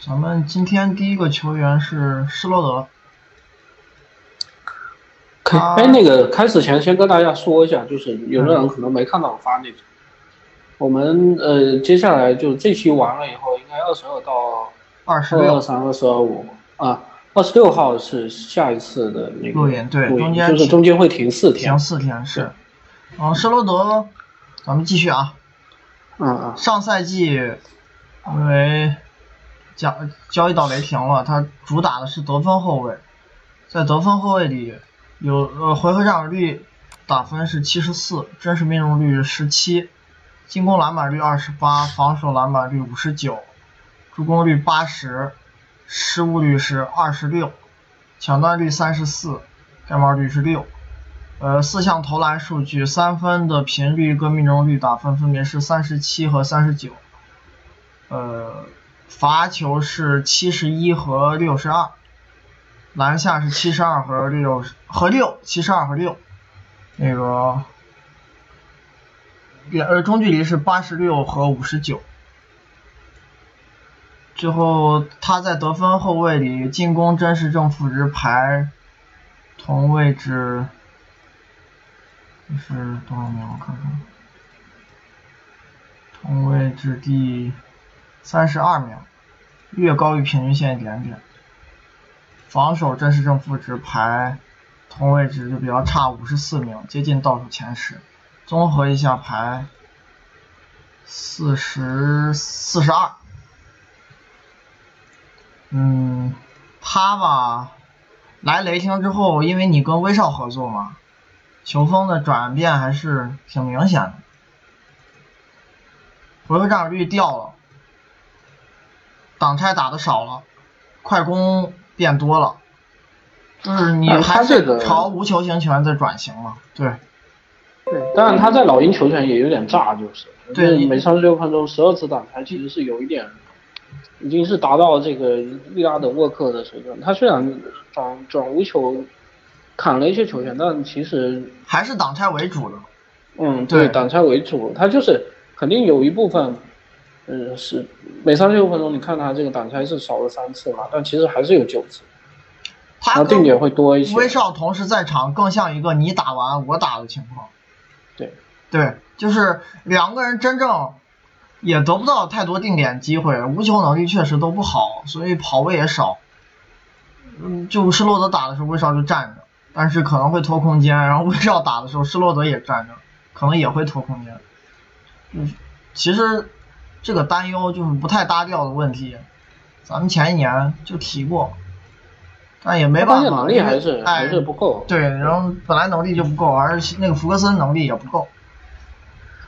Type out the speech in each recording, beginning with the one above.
咱们今天第一个球员是施罗德。开哎，那个开始前先跟大家说一下，就是有的人可能没看到我发那个。我们呃，接下来就这期完了以后，应该二十二到二十六、二三、二十二五啊，二十六号是下一次的那个录音，对，中间就是中间会停四天，停四天是。嗯，施罗德，咱们继续啊。嗯嗯。上赛季因为交交易到雷霆了，他主打的是得分后卫，在得分后卫里有呃回合占有率打分是七十四，真实命中率十七。进攻篮板率二十八，防守篮板率五十九，助攻率八十，失误率是二十六，抢断率三十四，盖帽率是六。呃，四项投篮数据，三分的频率跟命中率打分分别是三十七和三十九。呃，罚球是七十一和六十二，篮下是七十二和六和六，七十二和六。那个。呃，中距离是八十六和五十九。最后，他在得分后卫里进攻真实正负值排同位置是多少名？我看看，同位置第三十二名，略高于平均线一点点。防守真实正负值排同位置就比较差，五十四名，接近倒数前十。综合一下排四十四十二，嗯，他吧，来雷霆之后，因为你跟威少合作嘛，球风的转变还是挺明显的，回合占有率掉了，挡拆打的少了，快攻变多了，就是你还是朝无球型球员在转型嘛，对。对，当然他在老鹰球权也有点炸，就是，对，每三十六分钟十二次挡拆，其实是有一点，已经是达到这个利拉德沃克的水准。他虽然转转无球，砍了一些球权，但其实还是挡拆为主的。嗯，对，挡拆为主，他就是肯定有一部分，嗯，是每三十六分钟，你看他这个挡拆是少了三次嘛，但其实还是有九次，他定点会多一些。威少同时在场，更像一个你打完我打的情况。对，对，就是两个人真正也得不到太多定点机会，无球能力确实都不好，所以跑位也少。嗯，就施罗德打的时候，威少就站着，但是可能会拖空间；然后威少打的时候，施罗德也站着，可能也会拖空间。嗯，其实这个担忧就是不太搭调的问题，咱们前一年就提过。但也没办法，能力还是还是不够。对，然后本来能力就不够，而且那个福克森能力也不够。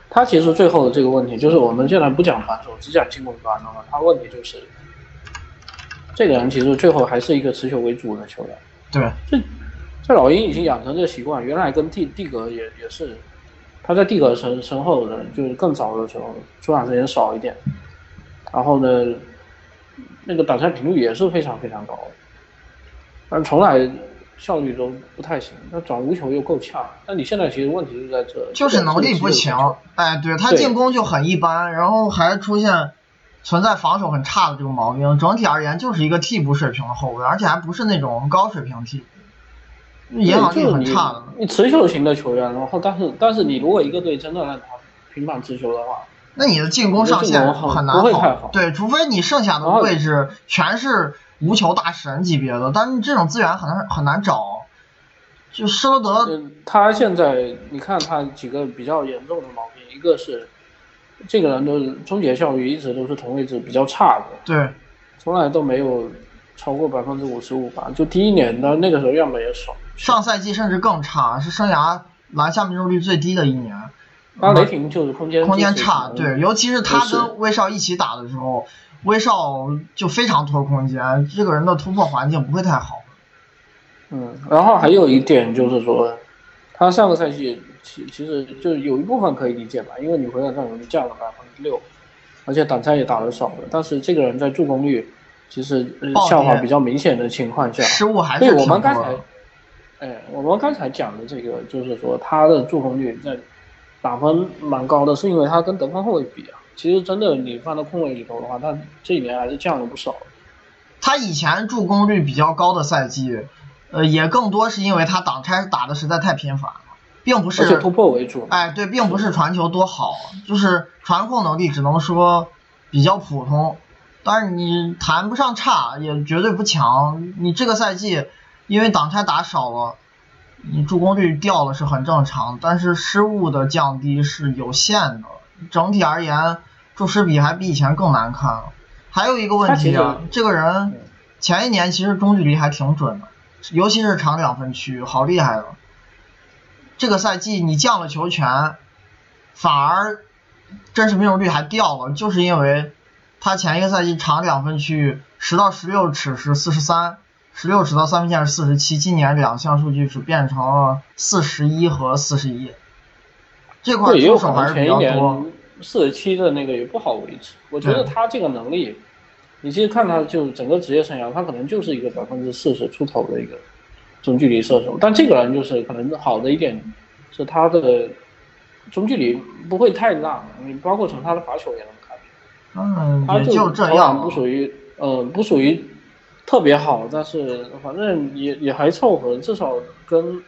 他其实最后的这个问题就是，我们现在不讲防守，只讲进攻端的话，他问题就是，这个人其实最后还是一个持球为主的球员。对。这这老鹰已经养成这个习惯，原来跟蒂蒂格也也是，他在蒂格身身后的就是更早的时候出场时间少一点，然后呢，那个挡拆频率也是非常非常高。但从来效率都不太行，那转无球又够呛。那你现在其实问题就在这，就是能力不行。哎，对他进攻就很一般，然后还出现存在防守很差的这个毛病。整体而言就是一个替补水平的后卫，而且还不是那种高水平替补，影响力很差的。你持球型的球员，然后但是但是你如果一个队真的让他频繁持球的话，那你的进攻上限很难好。对，除非你剩下的位置全是。无球大神级别的，但是这种资源很难很难找。就施罗德，他现在你看他几个比较严重的毛病，一个是这个人的终结效率一直都是同位置比较差的，对，从来都没有超过百分之五十五吧。就第一年的那个时候样本也少，上赛季甚至更差，是生涯篮下命中率最低的一年。巴雷霆就是空间空间差，对，尤其是他跟威少一起打的时候。威少就非常拖空间，这个人的突破环境不会太好。嗯，然后还有一点就是说，他上个赛季其其实就有一部分可以理解吧，因为你回合占有率降了百分之六，而且挡拆也打的少了。但是这个人在助攻率其实下滑比较明显的情况下，失误还是对我们刚才，哎，我们刚才讲的这个就是说他的助攻率在打分蛮高的，是因为他跟得分后卫比啊。其实真的，你放到控卫里头的话，他这几年还是降了不少。他以前助攻率比较高的赛季，呃，也更多是因为他挡拆打的实在太频繁了，并不是突破为主。哎，对，并不是传球多好，就是传控能力只能说比较普通，但是你谈不上差，也绝对不强。你这个赛季因为挡拆打少了，你助攻率掉了是很正常，但是失误的降低是有限的。整体而言，注释比还比以前更难看了。还有一个问题啊，这个人前一年其实中距离还挺准的，尤其是长两分区，好厉害的。这个赛季你降了球权，反而真实命中率还掉了，就是因为他前一个赛季长两分区十到十六尺是四十三，十六尺到三分线是四十七，今年两项数据只变成了四十一和四十一，这块出手还是比较多。四十七的那个也不好维持，我觉得他这个能力，你其实看他就整个职业生涯，他可能就是一个百分之四十出头的一个中距离射手。但这个人就是可能好的一点是他的中距离不会太烂，你包括从他的罚球也能看出来嗯，他就这样，不属于呃不属于特别好，但是反正也也还凑合，至少跟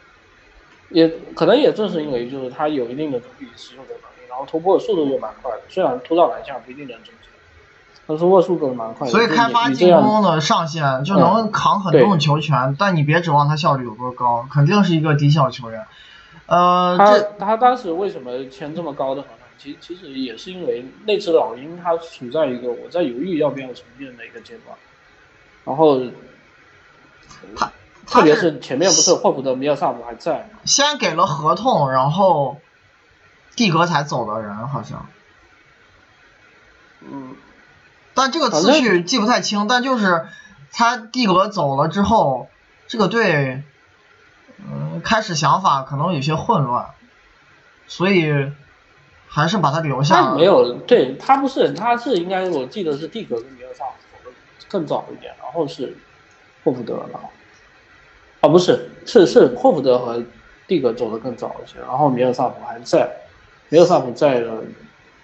也可能也正是因为就是他有一定的中距离使用的。然后突破速度又蛮快的，虽然突到篮下不一定能中球，但是握速度蛮快的。所以开发进攻的上限就能扛很多球权，但你别指望他效率有多高，肯定是一个低效球员。呃，他他当时为什么签这么高的合同？其其实也是因为那只老鹰他处在一个我在犹豫要不要重建的一个阶段，然后他特别是前面不是霍普的、米尔萨姆还在？先给了合同，然后。蒂格才走的人好像，嗯，但这个次序记不太清。但就是他蒂格走了之后，这个队，嗯，开始想法可能有些混乱，所以还是把他留下。他没有，对他不是，他是应该我记得是蒂格跟米尔萨走的更早一点，然后是霍福德了。啊，不是，是是霍福德和蒂格走的更早一些，然后米尔萨普还在。米尔萨普在的，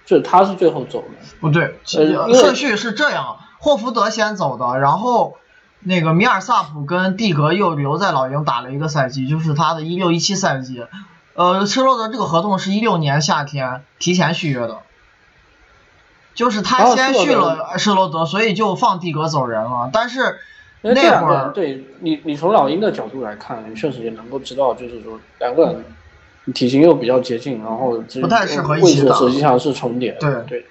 就他是最后走的。不对，顺序是这样：霍福德先走的，然后那个米尔萨普跟蒂格又留在老鹰打了一个赛季，就是他的一六一七赛季。呃，施罗德这个合同是一六年夏天提前续约的，就是他先续了施罗德，所以就放蒂格走人了。但是那会儿，对你，你从老鹰的角度来看，你确实也能够知道，就是说两个人。体型又比较接近，然后不太适合位置实际上是重叠。对对，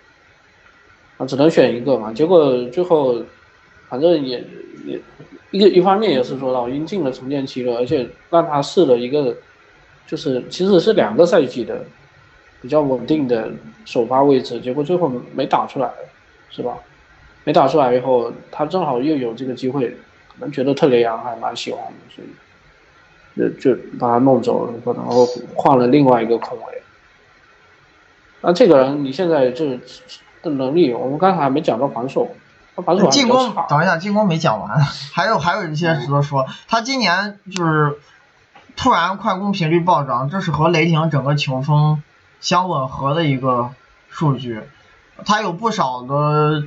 啊，只能选一个嘛。结果最后，反正也也一个一方面也是说老鹰进了重建期了，而且让他试了一个，就是其实是两个赛季的比较稳定的首发位置，结果最后没打出来，是吧？没打出来以后，他正好又有这个机会，可能觉得特雷杨还蛮喜欢的，所以。就就把他弄走了，然后换了另外一个空位。那这个人你现在这的能力，我们刚才还没讲到防守，他防守进攻，等一下，进攻没讲完，还有还有一些值得说。他今年就是突然快攻频率暴涨，这是和雷霆整个球风相吻合的一个数据。他有不少的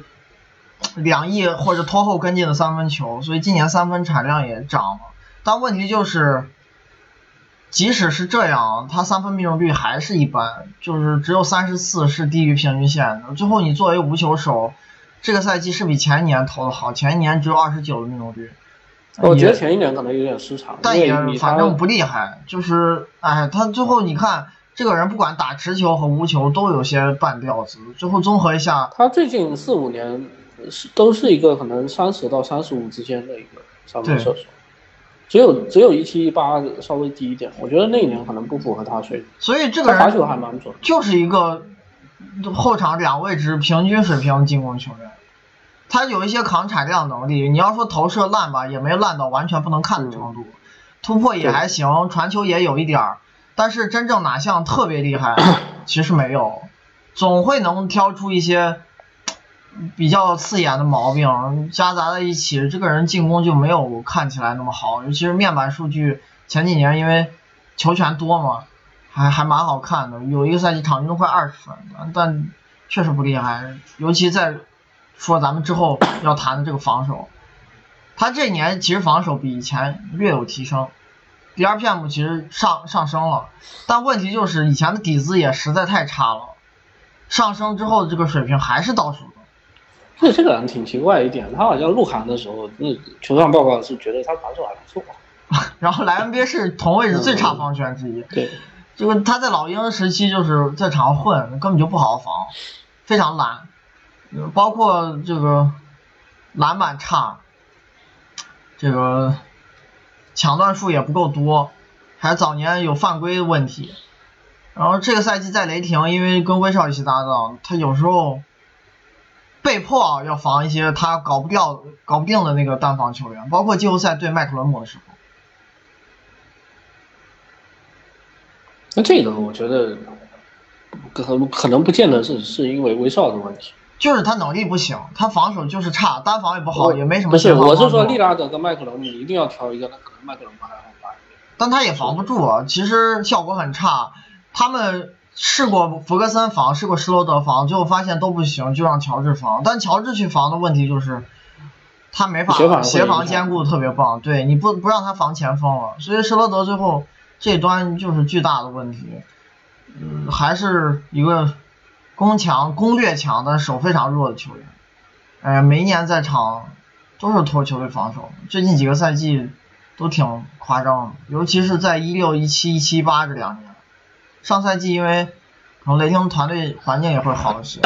两翼或者拖后跟进的三分球，所以今年三分产量也涨了。但问题就是。即使是这样，他三分命中率还是一般，就是只有三十四，是低于平均线的。最后你作为无球手，这个赛季是比前一年投的好，前一年只有二十九的命中率。我觉得前一年可能有点失常，但也反正不厉害。就是，哎，他最后你看，这个人不管打直球和无球都有些半吊子。最后综合一下，他最近四五年是都是一个可能三十到三十五之间的一个三分射手。只有只有一七一八稍微低一点，我觉得那一年可能不符合他水平。所以这个人罚球还蛮准，就是一个后场两位置平均水平进攻球员。他有一些扛产量能力，你要说投射烂吧，也没烂到完全不能看的程度，突破也还行，传球也有一点儿，但是真正哪项特别厉害，其实没有，总会能挑出一些。比较刺眼的毛病夹杂在一起，这个人进攻就没有看起来那么好。尤其是面板数据，前几年因为球权多嘛，还还蛮好看的。有一个赛季场均都快二十分，但确实不厉害。尤其在说咱们之后要谈的这个防守，他这年其实防守比以前略有提升，BRPM 其实上上升了，但问题就是以前的底子也实在太差了，上升之后这个水平还是倒数的。这这个人挺奇怪一点，他好像入行的时候，那球上报告是觉得他防守还不错，然后来 NBA 是同位置最差防守员之一。对，这个他在老鹰时期就是在场上混，根本就不好好防，非常懒，呃包括这个篮板差，这个抢断数也不够多，还早年有犯规的问题。然后这个赛季在雷霆，因为跟威少一起搭档，他有时候被迫啊要防一些他搞不掉、搞不定的那个单防球员，包括季后赛对麦克伦姆的时候。那这个我觉得可能可能不见得是是因为威少的问题，就是他能力不行，他防守就是差，单防也不好，也没什么不是，我是说利拉德跟麦克伦，你一定要挑一个，那可能麦克伦还好打一点。但他也防不住啊，其实效果很差。他们试过弗格森防，试过施罗德防，最后发现都不行，就让乔治防。但乔治去防的问题就是，他没法协防协防兼顾特别棒，对你不不让他防前锋了，所以施罗德最后这端就是巨大的问题。嗯，还是一个攻强、攻略强但手非常弱的球员。哎呀，每一年在场都是拖球队防守，最近几个赛季都挺夸张的，尤其是在一六、一七、一七、一八这两年。上赛季因为可能雷霆团队环境也会好一些，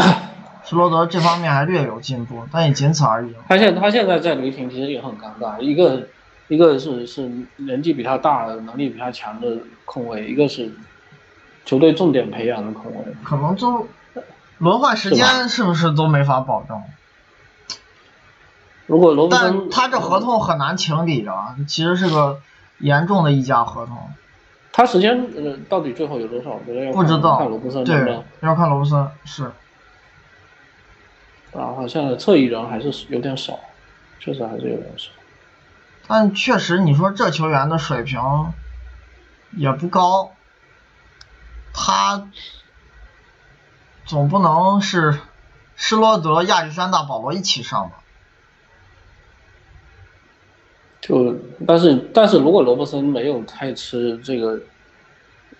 施罗德这方面还略有进步，但也仅此而已。他现他现在在雷霆其实也很尴尬，一个一个是是年纪比他大、能力比他强的控卫，一个是球队重点培养的控卫。可能就轮换时间是不是都没法保证？如果罗布森但，他这合同很难清理啊，其实是个严重的溢价合同。他时间呃到底最后有多少？我觉得要不知道看罗布森对，要看罗布森是。然后现在侧翼人还是有点少，确实还是有点少。但确实，你说这球员的水平也不高，他总不能是施罗德、亚历山大、保罗一起上吧？就但是但是如果罗伯森没有太吃这个，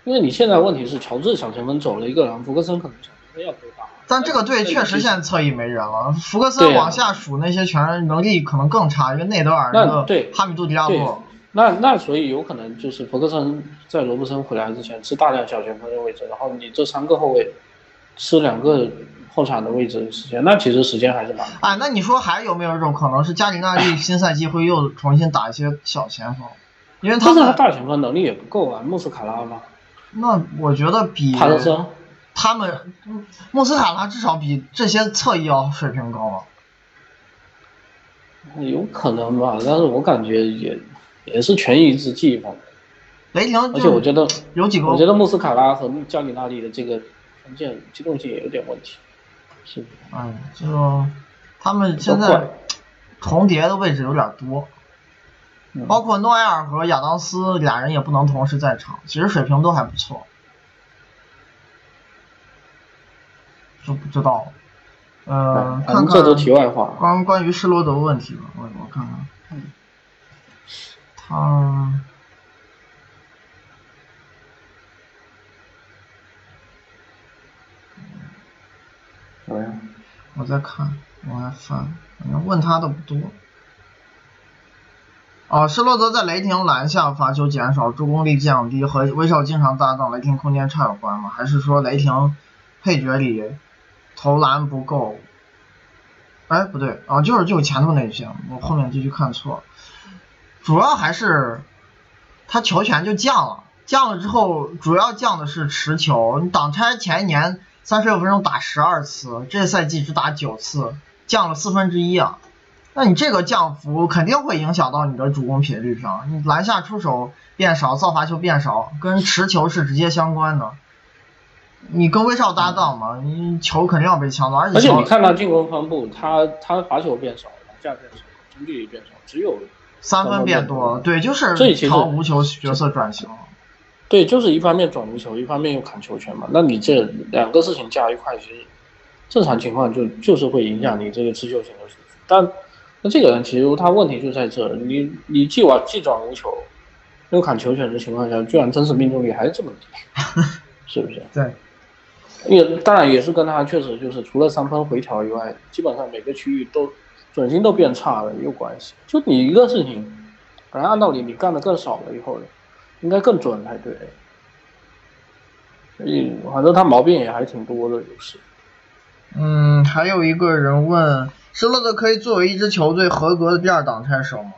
因为你现在问题是乔治小前锋走了一个人，福克森可能小前锋要多打。但这个队确实现在侧翼没人了，福克森往下数那些全能力可能更差，因为内德尔那个对哈米杜迪亚对洛，那那所以有可能就是福克森在罗伯森回来之前吃大量小前锋的位置，然后你这三个后卫吃两个后场的位置时间，那其实时间还是蛮。哎，那你说还有没有一种可能是加里纳利新赛季会又重新打一些小前锋？因为他但是他们大前锋能力也不够啊，穆斯卡拉嘛，那我觉得比帕特森，他们穆斯卡拉至少比这些侧翼要水平高啊。有可能吧，但是我感觉也也是权宜之计吧。雷霆而且我觉得，有几个，我觉得穆斯卡拉和加里纳利的这个锋线机动性也有点问题，是哎，这个他们现在重叠的位置有点多，嗯包括诺埃尔和亚当斯俩人也不能同时在场，其实水平都还不错，就不知道了。呃，看看这都题外话。关关于施罗德问题吧，我我看看，他怎么样？我在看，我还翻，反正问他的不多。哦，施罗德在雷霆篮下罚球减少，助攻率降低，和威少经常搭档，雷霆空间差有关吗？还是说雷霆配角里投篮不够？哎，不对，啊，就是就前头那一项，我后面这句看错了。主要还是他球权就降了，降了之后，主要降的是持球。你挡拆前一年三十六分钟打十二次，这赛季只打九次，降了四分之一啊。那你这个降幅肯定会影响到你的主攻频率上，你篮下出手变少，造罚球变少，跟持球是直接相关的。你跟威少搭档嘛，你球肯定要被抢走，而且而且你看他进攻分布，他他罚球变少，篮下变少，中距离变少，只有三分变多了，对，就是朝无球角色转型。对，就是一方面转无球，一方面又砍球权嘛。那你这两个事情加一块，其实正常情况就就是会影响你这个持球型的输出。但那这个人其实他问题就在这，你你既往既转无球，又砍球权的情况下，居然真实命中率还是这么低，是不是？对，因为当然也是跟他确实就是除了三分回调以外，基本上每个区域都准心都变差了也有关系。就你一个事情，本来按道理你干的更少了以后，应该更准才对。所以反正他毛病也还挺多的，就是。嗯，还有一个人问，施罗德可以作为一支球队合格的第二挡拆手吗？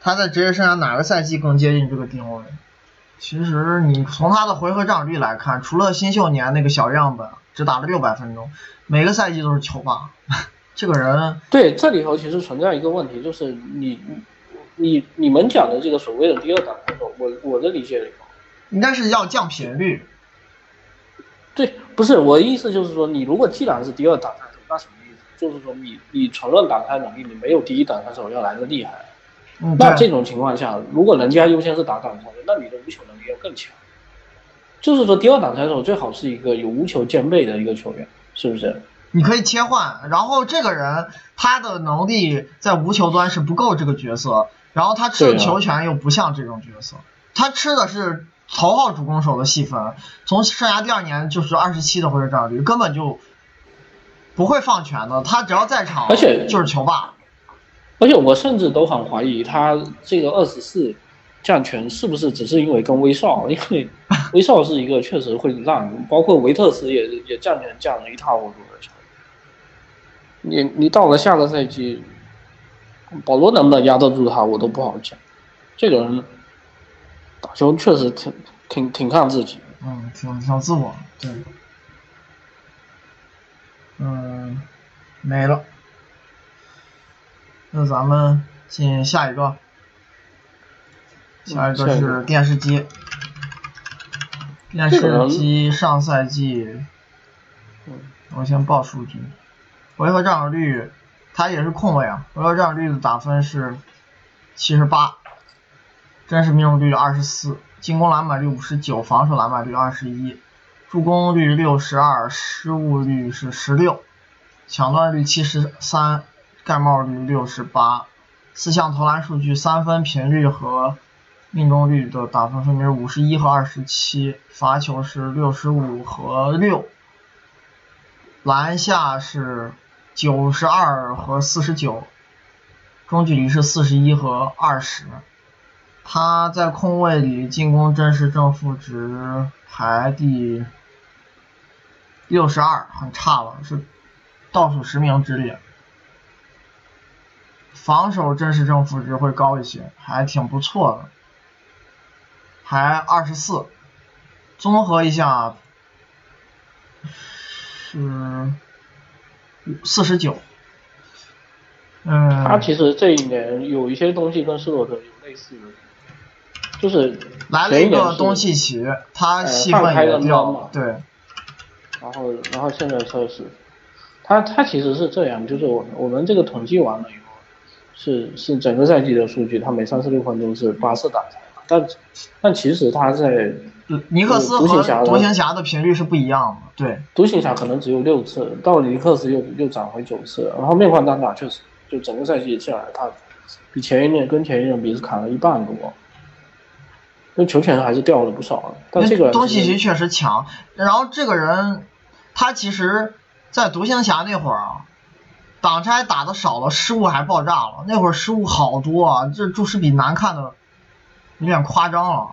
他在职业生涯哪个赛季更接近这个定位？其实你从他的回合占有率来看，除了新秀年那个小样本，只打了六百分钟，每个赛季都是球霸。这个人，对，这里头其实存在一个问题，就是你你你们讲的这个所谓的第二挡拆手，我我的理解应该是要降频率。对，不是我的意思，就是说，你如果既然是第二挡拆手，那什么意思？就是说，你你承认挡拆能力，你没有第一挡拆手要来的厉害。那这种情况下，如果人家优先是打挡拆手，那你的无球能力要更强。就是说，第二挡拆手最好是一个有无球兼备的一个球员，是不是？你可以切换，然后这个人他的能力在无球端是不够这个角色，然后他吃的球权又不像这种角色，他吃的是。头号主攻手的戏份，从生涯第二年就是二十七的回合占有率，根本就不会放权的。他只要在场，而且就是球霸。而且我甚至都很怀疑他这个二十四降权是不是只是因为跟威少，因为 威少是一个确实会让，包括维特斯也也降权降的一塌糊涂的球员。你你到了下个赛季，保罗能不能压得住他，我都不好讲。这个人。打球确实挺挺挺看自己，嗯，挺挺自我，对，嗯，没了，那咱们进下一个，下一个是电视机，电视机上赛季，我先报数据，回合占有率，他也是控卫啊，回合占有率的打分是七十八。真实命中率二十四，进攻篮板率五十九，防守篮板率二十一，助攻率六十二，失误率是十六，抢断率七十三，盖帽率六十八，四项投篮数据三分频率和命中率的打分分别是五十一和二十七，罚球是六十五和六，篮下是九十二和四十九，中距离是四十一和二十。他在空位里进攻真实正负值排第六十二，很差了，是倒数十名之列。防守真实正负值会高一些，还挺不错的，排二十四。综合一下是四十九。嗯。他其实这一年有一些东西跟施罗德有类似的。就是来了一个东契奇，他戏份也掉，对。然后，然后现在测试，他他其实是这样，就是我我们这个统计完了以后，是是整个赛季的数据，他每三十六分钟是八次打裁，但但其实他在尼克斯和独行侠的频率是不一样的，对。独行侠可能只有六次，到尼克斯又又涨回九次，然后面换单打确实就整个赛季下来，他比前一年跟前一年比是砍了一半多。那球权还是掉了不少，但这个东契奇确实强。然后这个人，他其实，在独行侠那会儿啊，挡拆打的少了，失误还爆炸了。那会儿失误好多啊，这注释比难看的有点夸张了。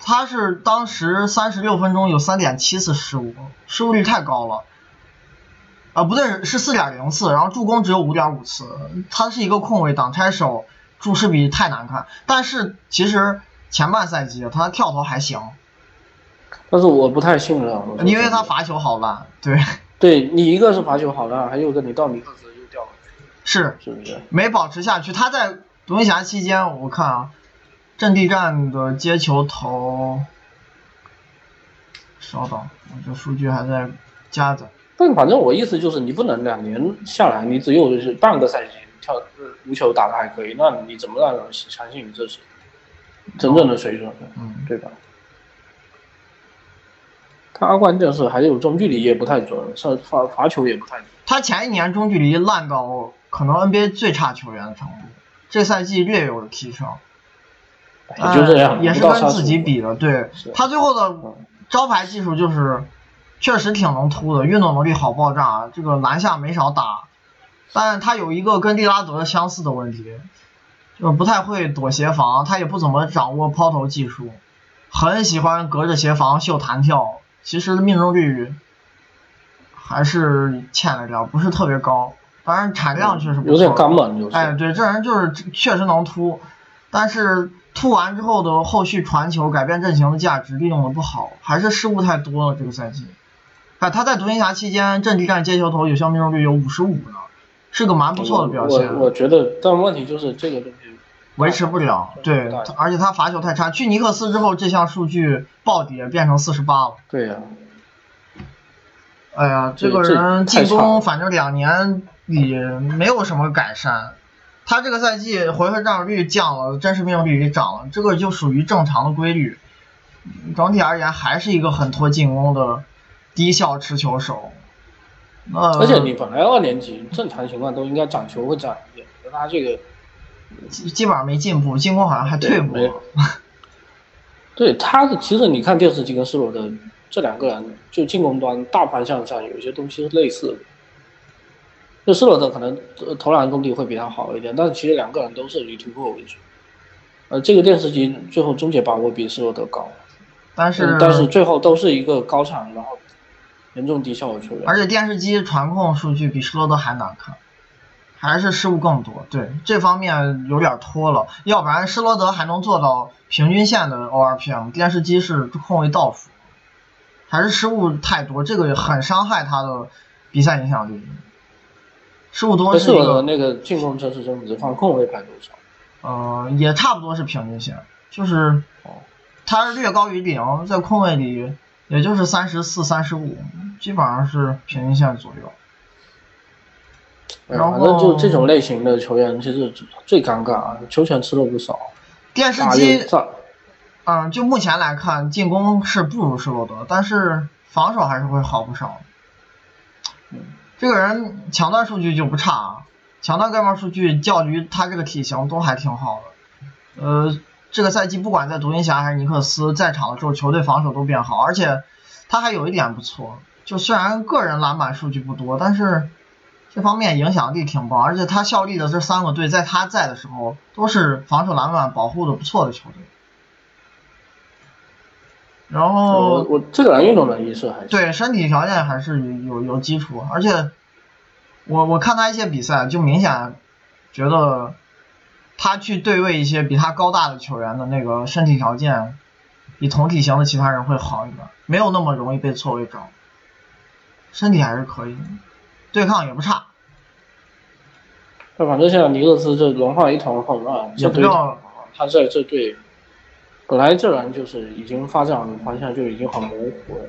他是当时三十六分钟有三点七次失误，失误率太高了。啊，不对，是四点零次，然后助攻只有五点五次。他是一个控卫挡拆手，注释比太难看。但是其实。前半赛季他跳投还行，但是我不太信任，因为他罚球好烂。对，对你一个是罚球好烂，还有个你到尼克斯又掉了，是是不是？没保持下去。他在独行侠期间，我看啊，阵地战的接球投，稍等，我这数据还在加载。但反正我意思就是，你不能两年下来，你只有是半个赛季跳无球打的还可以，那你怎么让人相信你这是？真正的水准，嗯，对吧？他关键是还有中距离也不太准，上罚罚球也不太准。他前一年中距离烂到可能 NBA 最差球员的程度，这赛季略有提升。也就这样，也是跟自己比的。对他最后的招牌技术就是，确实挺能突的，运动能力好爆炸，这个篮下没少打。但是他有一个跟利拉德相似的问题，就是不太会躲协防，他也不怎么掌握抛投技术，很喜欢隔着协防秀弹跳，其实命中率还是欠了点，不是特别高。当然产量确实不错。有点刚猛就是。哎，对，这人就是确实能突，但是突完之后的后续传球、改变阵型的价值利用的不好，还是失误太多了。这个赛季，哎，他在独行侠期间阵地战接球投有效命中率有五十五呢，是个蛮不错的表现。我我觉得，但问题就是这个东西维持不了，对，而且他罚球太差。去尼克斯之后，这项数据暴跌，变成四十八了。对呀、哎呀，这个人进攻反正两年里没有什么改善。他这个赛季回合占有率降了，真实命中率也涨了，这个就属于正常的规律。整体而言，还是一个很拖进攻的低效持球手。那，而且你本来二年级正常情况都应该掌球会涨一点，他这个基基本上没进步，进攻好像还退步了。对他的，其实你看电视机跟斯罗的这两个人，就进攻端大方向上有一些东西是类似的。就施罗德可能投篮功底会比他好一点，但是其实两个人都是以突破为主。呃，这个电视机最后终结把握比施罗德高，但是、嗯、但是最后都是一个高产然后严重低效的球员。而且电视机传控数据比施罗德还难看，还是失误更多。对这方面有点拖了，要不然施罗德还能做到平均线的 ORPM，电视机是控卫倒数，还是失误太多，这个很伤害他的比赛影响力。失误多是一个那个进攻真实真值放控卫排多少？呃，也差不多是平均线，就是他是略高于零，在控卫里也就是三十四、三十五，基本上是平均线左右。然后就这种类型的球员，其实最尴尬啊，球权吃了不少。电视机，嗯，就目前来看，进攻是不如施罗德，但是防守还是会好不少。这个人抢断数据就不差啊，抢断盖帽数据较于他这个体型都还挺好的。呃，这个赛季不管在独行侠还是尼克斯，在场的时候球队防守都变好，而且他还有一点不错，就虽然个人篮板数据不多，但是这方面影响力挺棒，而且他效力的这三个队在他在的时候都是防守篮板保护的不错的球队。然后我我这个人运动能力是还对身体条件还是有有基础，而且我我看他一些比赛就明显觉得他去对位一些比他高大的球员的那个身体条件比同体型的其他人会好一点，没有那么容易被错位着，身体还是可以的，对抗也不差。那反正现在尼克斯这轮换一团混乱，也不要他在这队。本来这人就是已经发展方向就已经很模糊了，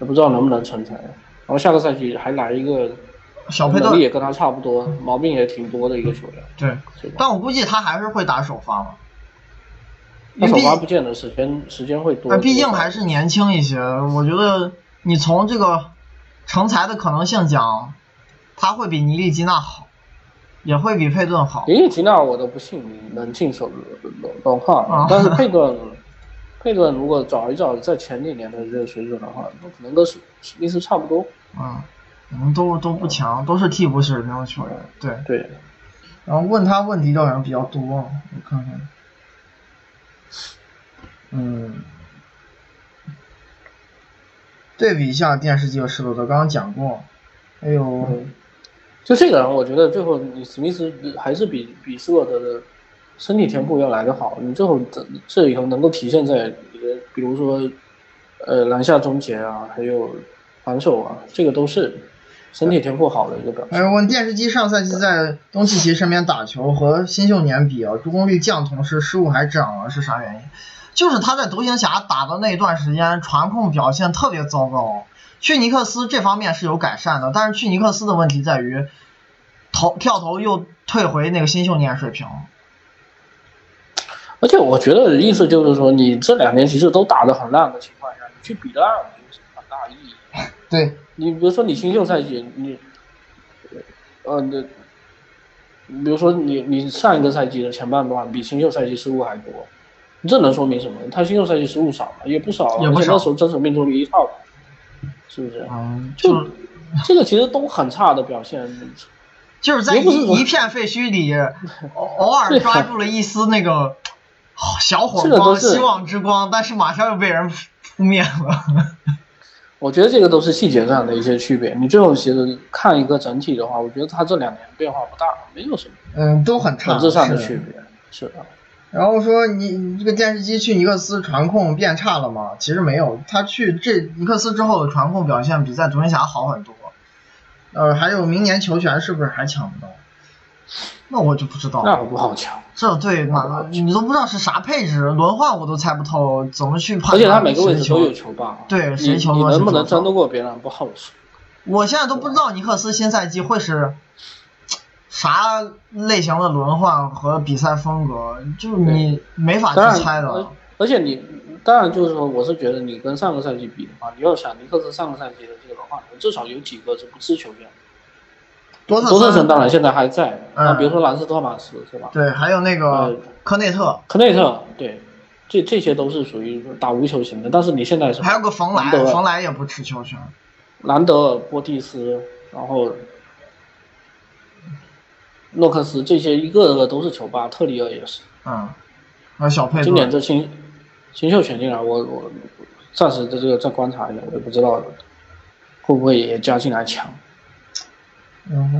也不知道能不能成才。然后下个赛季还来一个小佩顿，能力也跟他差不多，毛病也挺多的一个球员。对，但我估计他还是会打首发嘛。他首发不见得时间时间会多。毕竟还是年轻一些，我觉得你从这个成才的可能性讲，他会比尼利基纳好。也会比佩顿好。尼利基纳我都不信能进手轮换，但是佩顿，佩顿如果找一找在前几年的这个水准的话，那可能跟史史密斯差不多。嗯，嗯，都都不强，都是替补水平的球员。对对。然后问他问题倒好像比较多，我看看。嗯，对比一下电视机和施罗德，刚刚讲过。还有。嗯就这个人，我觉得最后你史密斯还是比比斯沃德的身体天赋要来得好。你最后这这里头能够体现在你的，比如说，呃，篮下终结啊，还有防守啊，这个都是身体天赋好的一个表现。还有问电视机上赛季在东契奇身边打球和新秀年比啊，助攻率降，同时失误还涨了，是啥原因？就是他在独行侠打的那段时间，传控表现特别糟糕。去尼克斯这方面是有改善的，但是去尼克斯的问题在于，投跳投又退回那个新秀年水平。而且我觉得意思就是说，你这两年其实都打得很烂的情况下，你去比烂有什么很大意义？对，你比如说你新秀赛季，你，呃，比如说你你上一个赛季的前半段比新秀赛季失误还多，这能说明什么？他新秀赛季失误少吗？也不少啊，也不少而且那时候真实命中率一套，是不是？嗯，就就这个其实都很差的表现。就是在一一片废墟里，偶偶尔抓住了一丝那个 小火光、这个希望之光，但是马上又被人扑灭了。我觉得这个都是细节上的一些区别。你最后其实看一个整体的话，我觉得他这两年变化不大，没有什么嗯，都很差。本质上的区别。是的，然后说你你这个电视机去尼克斯传控变差了吗？其实没有，他去这尼克斯之后的传控表现比在独行侠好很多。呃，还有明年球权是不是还抢不到？那我就不知道那了。不好抢。这对嘛你都不知道是啥配置，轮换我都猜不透，怎么去判断？而且他每个位置都有球。球霸，对谁球多你能不能争得过别人不好说。我现在都不知道尼克斯新赛季会是啥类型的轮换和比赛风格，就是你没法去猜的而。且你当然就是说，我是觉得你跟上个赛季比的话，你要想尼克斯上个赛季的这个轮换，至少有几个是不是球员。多特多特森森当然现在还在，嗯那比如说兰斯托马斯是吧？对，还有那个呃科内特，科内特对，这这些都是属于打无球型的，但是你现在是还有个冯莱冯莱也不吃球权。兰德尔、波蒂斯，然后诺克斯这些一个个都是球霸，特里尔也是。嗯，还有小佩今年。这新新秀选进来，我我暂时在这个再观察一下，我也不知道会不会也加进来抢。然后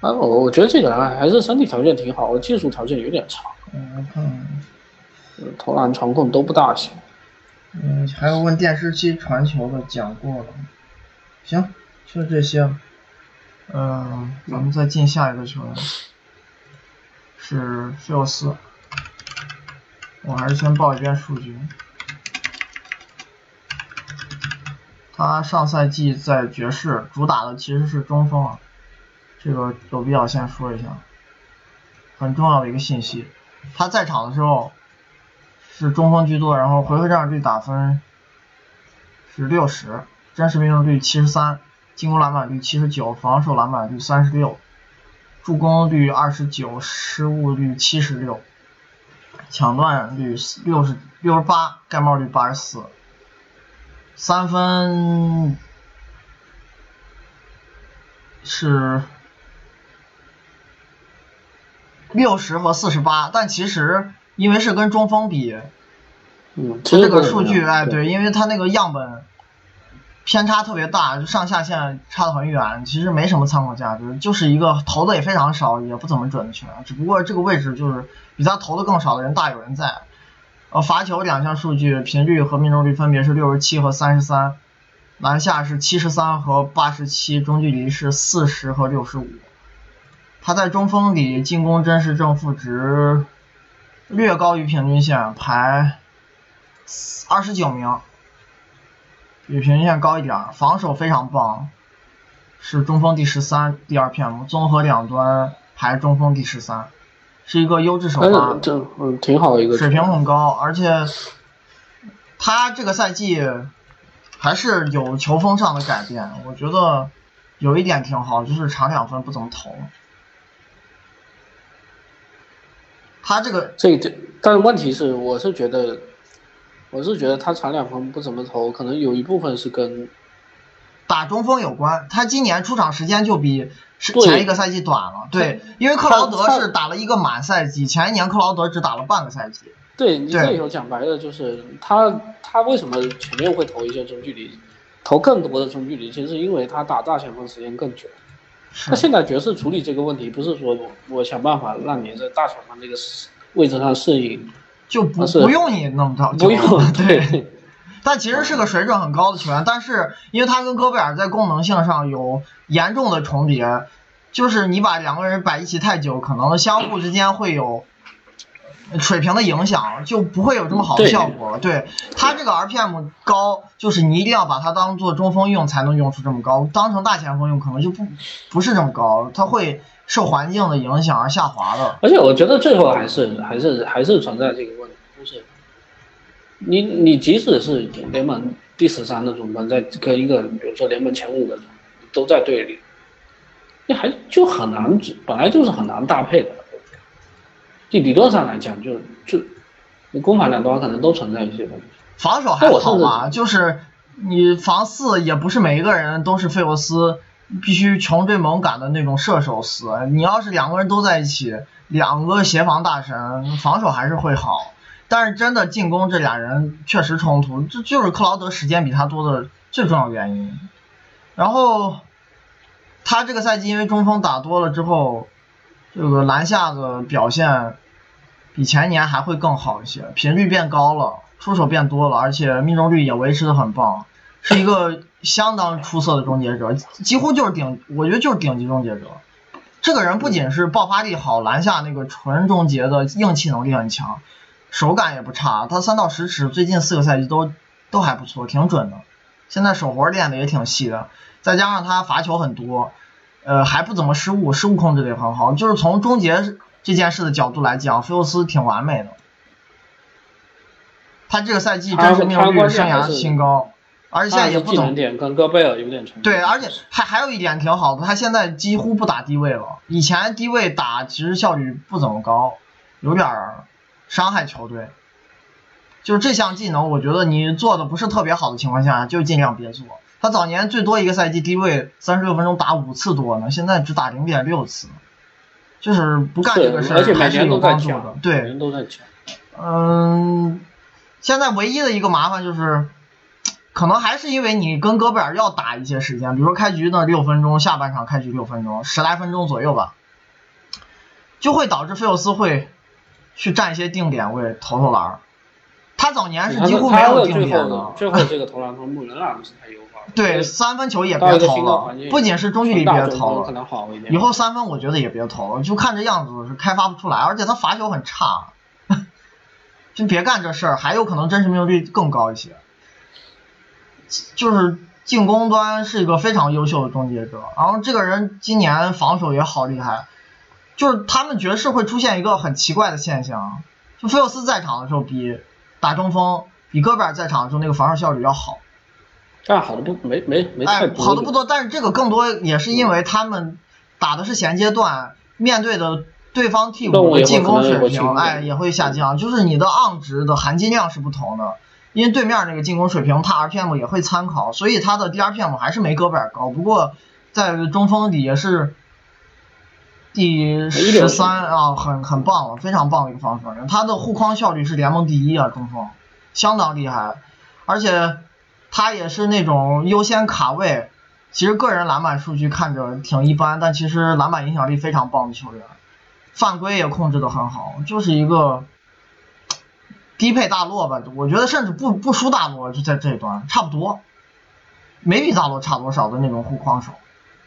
啊，我我觉得这个人还是身体条件挺好，技术条件有点差，嗯，投篮传控都不大行。嗯，还有问电视机传球的讲过了。行，就这些。嗯，咱们再进下一个球员，是菲奥斯。我还是先报一遍数据。他上赛季在爵士主打的其实是中锋啊，这个有必要先说一下，很重要的一个信息。他在场的时候是中锋居多，然后回合占有率打分是六十，真实命中率七十三，进攻篮板率七十九，防守篮板率三十六，助攻率二十九，失误率七十六，抢断率六十六十八，盖帽率八十四，三分是六十和四十八，但其实因为是跟中锋比，嗯，它这个数据，哎，对，因为它那个样本偏差特别大，就上下限差得很远，其实没什么参考价值，就是一个投的也非常少，也不怎么准的球员，只不过这个位置就是比他投的更少的人大有人在。呃，罚球两项数据频率和命中率分别是六十七和三十三，篮下是七十三和八十七，中距离是四十和六十五。他在中锋里进攻真实正负值略高于平均线，排二十九名，比平均线高一点。防守非常棒，是中锋第十三，第二 PM，综合两端排中锋第十三，是一个优质首但发是，这嗯挺好的一个水平很高，而且他这个赛季还是有球风上的改变，我觉得有一点挺好，就是长两分不怎么投。他这个这这，但是问题是，我是觉得，我是觉得他长两分不怎么投，可能有一部分是跟打中锋有关，他今年出场时间就比是前一个赛季短了。对，因为克劳德是打了一个满赛季，前一年克劳德只打了半个赛季。对你对这有讲白了就是他他为什么前面会投一些中距离，投更多的中距离，其实是因为他打大前锋时间更久。是他现在爵士处理这个问题，不是说我我想办法让你在大前锋这个位置上适应，就不不用你那么早，不用 对。但其实是个水准很高的球员，但是因为他跟戈贝尔在功能性上有严重的重叠，就是你把两个人摆一起太久，可能相互之间会有水平的影响，就不会有这么好的效果了。对他这个 RPM 高，就是你一定要把它当做中锋用才能用出这么高，当成大前锋用可能就不不是这么高，它会受环境的影响而下滑的。而且我觉得最后还是还是还是存在这个问题，就是你你即使是联盟第十三的总分，在跟一个比如说联盟前五的都在队里，你还就很难，本来就是很难搭配的。就理论上来讲，就就你攻防两端可能都存在一些问题。防守还好嘛，就是你防四也不是每一个人都是费洛斯必须穷追猛赶的那种射手四，你要是两个人都在一起，两个协防大神，防守还是会好。但是真的进攻，这俩人确实冲突，这就是克劳德时间比他多的最重要原因。然后他这个赛季因为中锋打多了之后，这个篮下的表现比前年还会更好一些，频率变高了，出手变多了，而且命中率也维持的很棒，是一个相当出色的终结者，几乎就是顶，我觉得就是顶级终结者。这个人不仅是爆发力好，篮下那个纯终结的硬气能力很强。手感也不差，他三到十尺最近四个赛季都都还不错，挺准的。现在手活练的也挺细的，再加上他罚球很多，呃还不怎么失误，失误控制的也很好。就是从终结这件事的角度来讲，菲欧斯挺完美的。他这个赛季真是命中率生涯新高，而且现在也不怎点跟戈贝尔有点对，而且还还有一点挺好的，他现在几乎不打低位了，以前低位打其实效率不怎么高，有点。伤害球队，就是这项技能，我觉得你做的不是特别好的情况下，就尽量别做。他早年最多一个赛季低位三十六分钟打五次多呢，现在只打零点六次，就是不干这个事儿还是有帮助的。对，嗯，现在唯一的一个麻烦就是，可能还是因为你跟戈贝尔要打一些时间，比如说开局那六分钟，下半场开局六分钟，十来分钟左右吧，就会导致菲尔斯会。去占一些定点位投投篮他早年是几乎没有定点的。最后这个投篮分布仍然不是太优化。对，三分球也别投了，不仅是中距离别投了，以后三分我觉得也别投了，就看这样子是开发不出来，而且他罚球很差，就别干这事儿，还有可能真实命中率更高一些。就是进攻端是一个非常优秀的终结者，然后这个人今年防守也好厉害。就是他们爵士会出现一个很奇怪的现象，就菲尔斯在场的时候比打中锋比戈贝尔在场的时候那个防守效率要好，但好的不没没没太多，好的不多，但是这个更多也是因为他们打的是衔接段，面对的对方替补的进攻水平哎也会下降，就是你的 on 值的含金量是不同的，因为对面那个进攻水平他 RPM 也会参考，所以他的 DRPM 还是没戈贝尔高，不过在中锋里也是。第十三啊，很很棒了，非常棒的一个防守人，他的护框效率是联盟第一啊，中锋，相当厉害，而且他也是那种优先卡位，其实个人篮板数据看着挺一般，但其实篮板影响力非常棒的球员，犯规也控制的很好，就是一个低配大洛吧，我觉得甚至不不输大洛，就在这一端差不多，没比大洛差多少的那种护框手。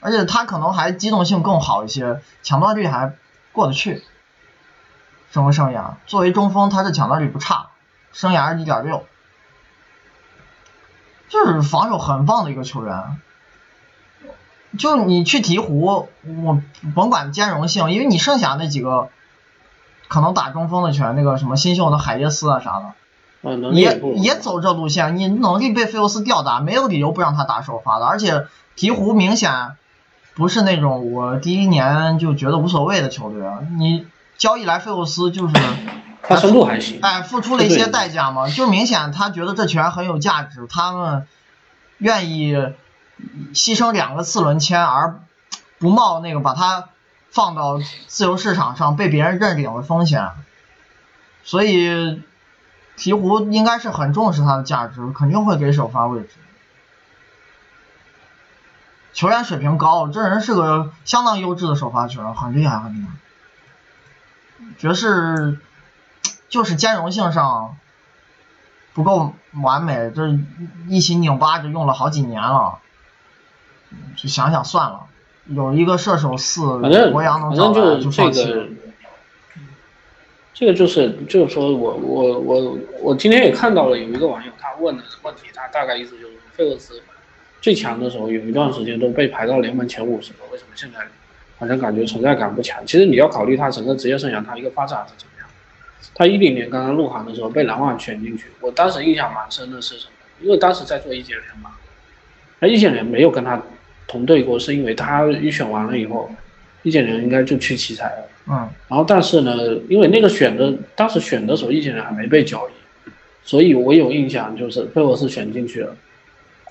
而且他可能还机动性更好一些，抢断率还过得去。什么生涯作为中锋，他的抢断率不差，生涯一点六，就是防守很棒的一个球员。就你去鹈鹕，我甭管兼容性，因为你剩下那几个可能打中锋的球员，那个什么新秀的海耶斯啊啥的，也也走这路线。你能力被菲欧斯吊打，没有理由不让他打首发的。而且鹈鹕明显。不是那种我第一年就觉得无所谓的球队啊！你交易来费欧斯就是，他深度还行，哎，付出了一些代价嘛，就明显他觉得这球员很有价值，他们愿意牺牲两个次轮签而不冒那个把他放到自由市场上被别人认领的风险，所以鹈鹕应该是很重视他的价值，肯定会给首发位置。球员水平高，这人是个相当优质的首发球员，很厉害，很厉害。爵士就是兼容性上不够完美，这一起拧巴着用了好几年了，就想想算了。有一个射手四，博洋能找来就放弃了。这个就是就是说我我我我今天也看到了有一个网友他问的问题，他大概意思就是费勒斯。最强的时候有一段时间都被排到联盟前五十了，为什么现在好像感觉存在感不强？其实你要考虑他整个职业生涯，他一个发展是怎么样。他一零年刚刚入行的时候被篮网选进去，我当时印象蛮深的是什么？因为当时在做易建联嘛，那易建联没有跟他同队过，是因为他一选完了以后，易建联应该就去奇才了。嗯，然后但是呢，因为那个选的当时选的时候，易建联还没被交易，所以我有印象就是费沃斯选进去了。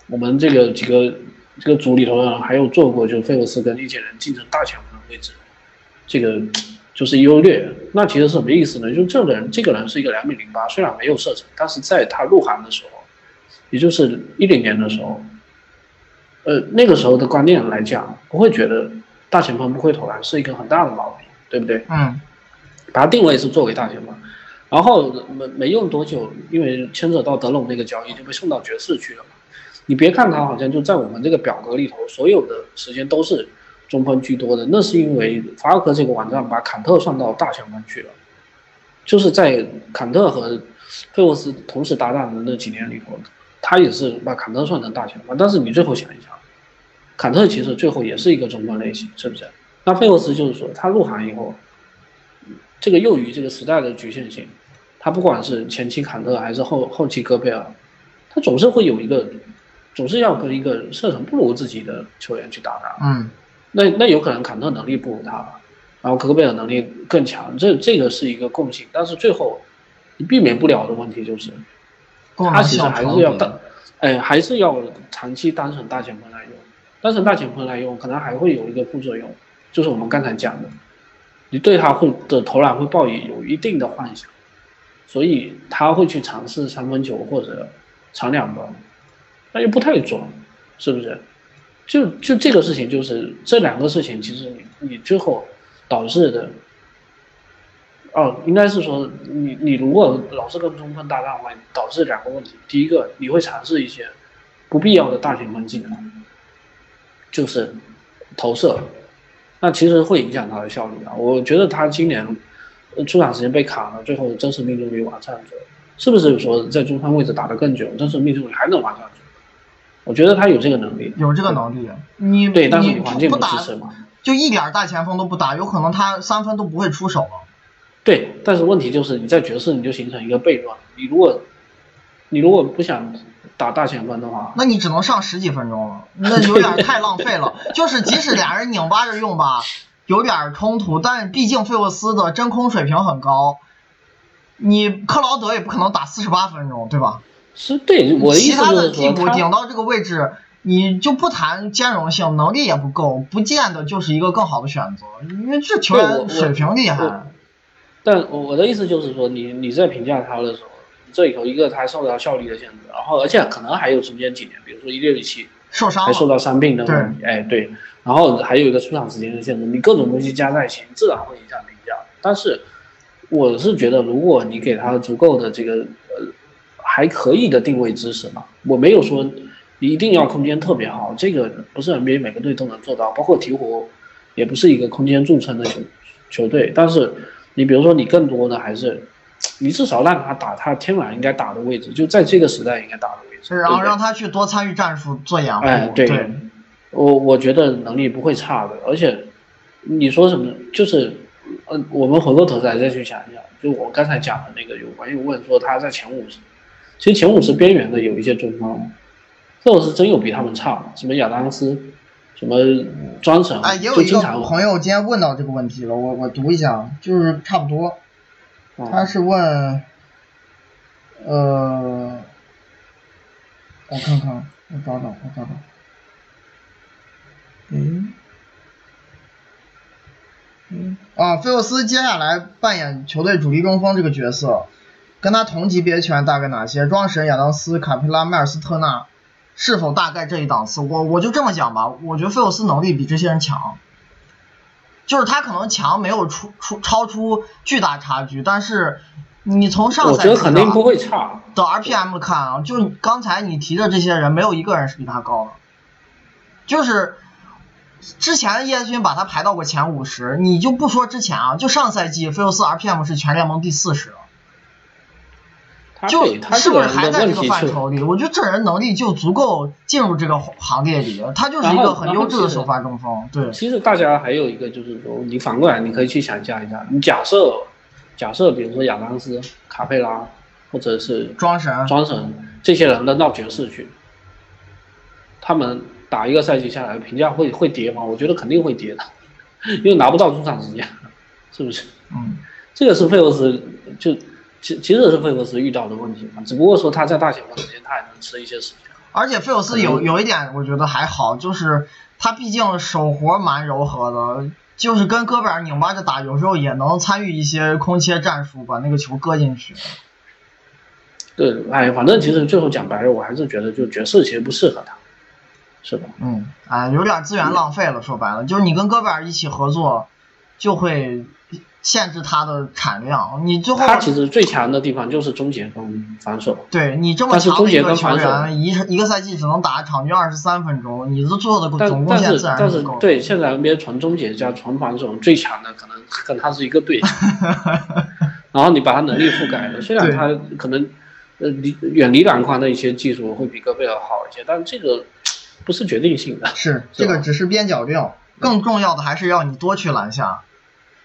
我们这个几个这个组里头呢，还有做过就费沃斯跟易建联竞争大前锋的位置，这个就是优劣。那其实什么意思呢？就这个人这个人是一个两米零八，虽然没有射程，但是在他入行的时候，也就是一零年的时候，呃那个时候的观念来讲，不会觉得大前锋不会投篮是一个很大的毛病，对不对？嗯，把他定位是作为大前锋，然后没没用多久，因为牵扯到德隆那个交易，就被送到爵士去了嘛。你别看他好像就在我们这个表格里头，所有的时间都是中锋居多的，那是因为法尔科这个网站把坎特算到大前锋去了，就是在坎特和费沃斯同时搭档的那几年里头，他也是把坎特算成大前锋。但是你最后想一想，坎特其实最后也是一个中锋类型，是不是？那费沃斯就是说他入行以后，这个囿于这个时代的局限性，他不管是前期坎特还是后后期戈贝尔，他总是会有一个。总是要跟一个射程不如自己的球员去打打，嗯，那那有可能坎特能力不如他，然后科贝尔能力更强，这这个是一个共性，但是最后你避免不了的问题就是，他其实还是要当，哎，还是要长期当成大前锋来用，当成大前锋来用，可能还会有一个副作用，就是我们刚才讲的，你对他会的投篮会抱以有一定的幻想，所以他会去尝试三分球或者长两分。那又不太准，是不是？就就这个事情，就是这两个事情，其实你你最后导致的，哦，应该是说你你如果老是跟中锋搭档的话，导致两个问题。第一个，你会尝试一些不必要的大前锋技能，就是投射，那其实会影响他的效率啊。我觉得他今年出场时间被卡了，最后真实命中率往上走，是不是说在中锋位置打得更久，真实命中率还能往上走？我觉得他有这个能力，有这个能力。你对，但是你环境不打，嘛，就一点大前锋都不打，有可能他三分都不会出手了。对，但是问题就是你在爵士你就形成一个悖论。你如果你如果不想打大前锋的话，那你只能上十几分钟了，那有点太浪费了。就是即使俩人拧巴着用吧，有点冲突，但毕竟费沃斯的真空水平很高，你克劳德也不可能打四十八分钟，对吧？是对，我的意思其他的替补顶到这个位置，你就不谈兼容性，能力也不够，不见得就是一个更好的选择，因为这球员水平厉害。但我的意思就是说，你你在评价他的时候，这里头一个他受到效力的限制，然后而且可能还有中间几年，比如说一六一七受伤还受到伤病的问题，哎对，然后还有一个出场时间的限制，你各种东西加在一起，自然会影响评价。但是我是觉得，如果你给他足够的这个呃。还可以的定位知识嘛，我没有说一定要空间特别好，这个不是 NBA 每个队都能做到，包括鹈鹕也不是一个空间著称的球球队。但是你比如说你更多的还是，你至少让他打他天然应该打的位置，就在这个时代应该打的位置。然后让他去多参与战术做掩护。哎，对，我我觉得能力不会差的，而且你说什么就是，嗯，我们回过头来再去想一想，就我刚才讲的那个有关于问说他在前五十。其实前五十边缘的有一些中锋，这我是真有比他们差，什么亚当斯，什么庄神，哎，也有一个朋友今天问到这个问题了，我我读一下，就是差不多，他是问，呃，我看看，我找找，我找找，嗯，嗯，啊，菲沃斯接下来扮演球队主力中锋这个角色。跟他同级别球员大概哪些？庄神、亚当斯、卡佩拉、迈尔斯特纳，是否大概这一档次？我我就这么讲吧，我觉得费沃斯能力比这些人强，就是他可能强没有出出超出巨大差距，但是你从上赛季肯定不会差的 RPM 看啊，就刚才你提的这些人，没有一个人是比他高的，就是之前叶军把他排到过前五十，你就不说之前啊，就上赛季费沃斯 RPM 是全联盟第四十。就是不是还在这个范畴里？我觉得这人能力就足够进入这个行列里，他就是一个很优质的首发中锋。对，其实大家还有一个就是说，你反过来你可以去想象一下，你假设假设比如说亚当斯、卡佩拉或者是庄神，庄神这些人扔到爵士去，他们打一个赛季下来评价会会跌吗？我觉得肯定会跌的，因为拿不到出场时间，是不是？嗯，这个是费沃斯就其其实是费尔斯遇到的问题嘛，只不过说他在大前锋时间他还能吃一些时间。而且费尔斯有嗯有一点我觉得还好，就是他毕竟手活蛮柔和的，就是跟戈贝尔拧巴着打，有时候也能参与一些空切战术，把那个球搁进去。对，哎，反正其实最后讲白了，我还是觉得就角色其实不适合他，是吧？嗯，哎，有点资源浪费了。说白了，就是你跟戈贝尔一起合作，就会限制他的产量。你最后他其实最强的地方就是终结跟防守。对你这么强的一个球结跟防守员，一一个赛季只能打场均二十三分钟，你的做的但总贡但是献自然但是不够。对现在 NBA 纯终结加纯防守最强的可能跟他是一个队，然后你把他能力覆盖了，虽然他可能呃离远离篮筐的一些技术会比戈贝尔好一些，但这个不是决定性的。是是这个只是边角料，更重要的还是要你多去篮下，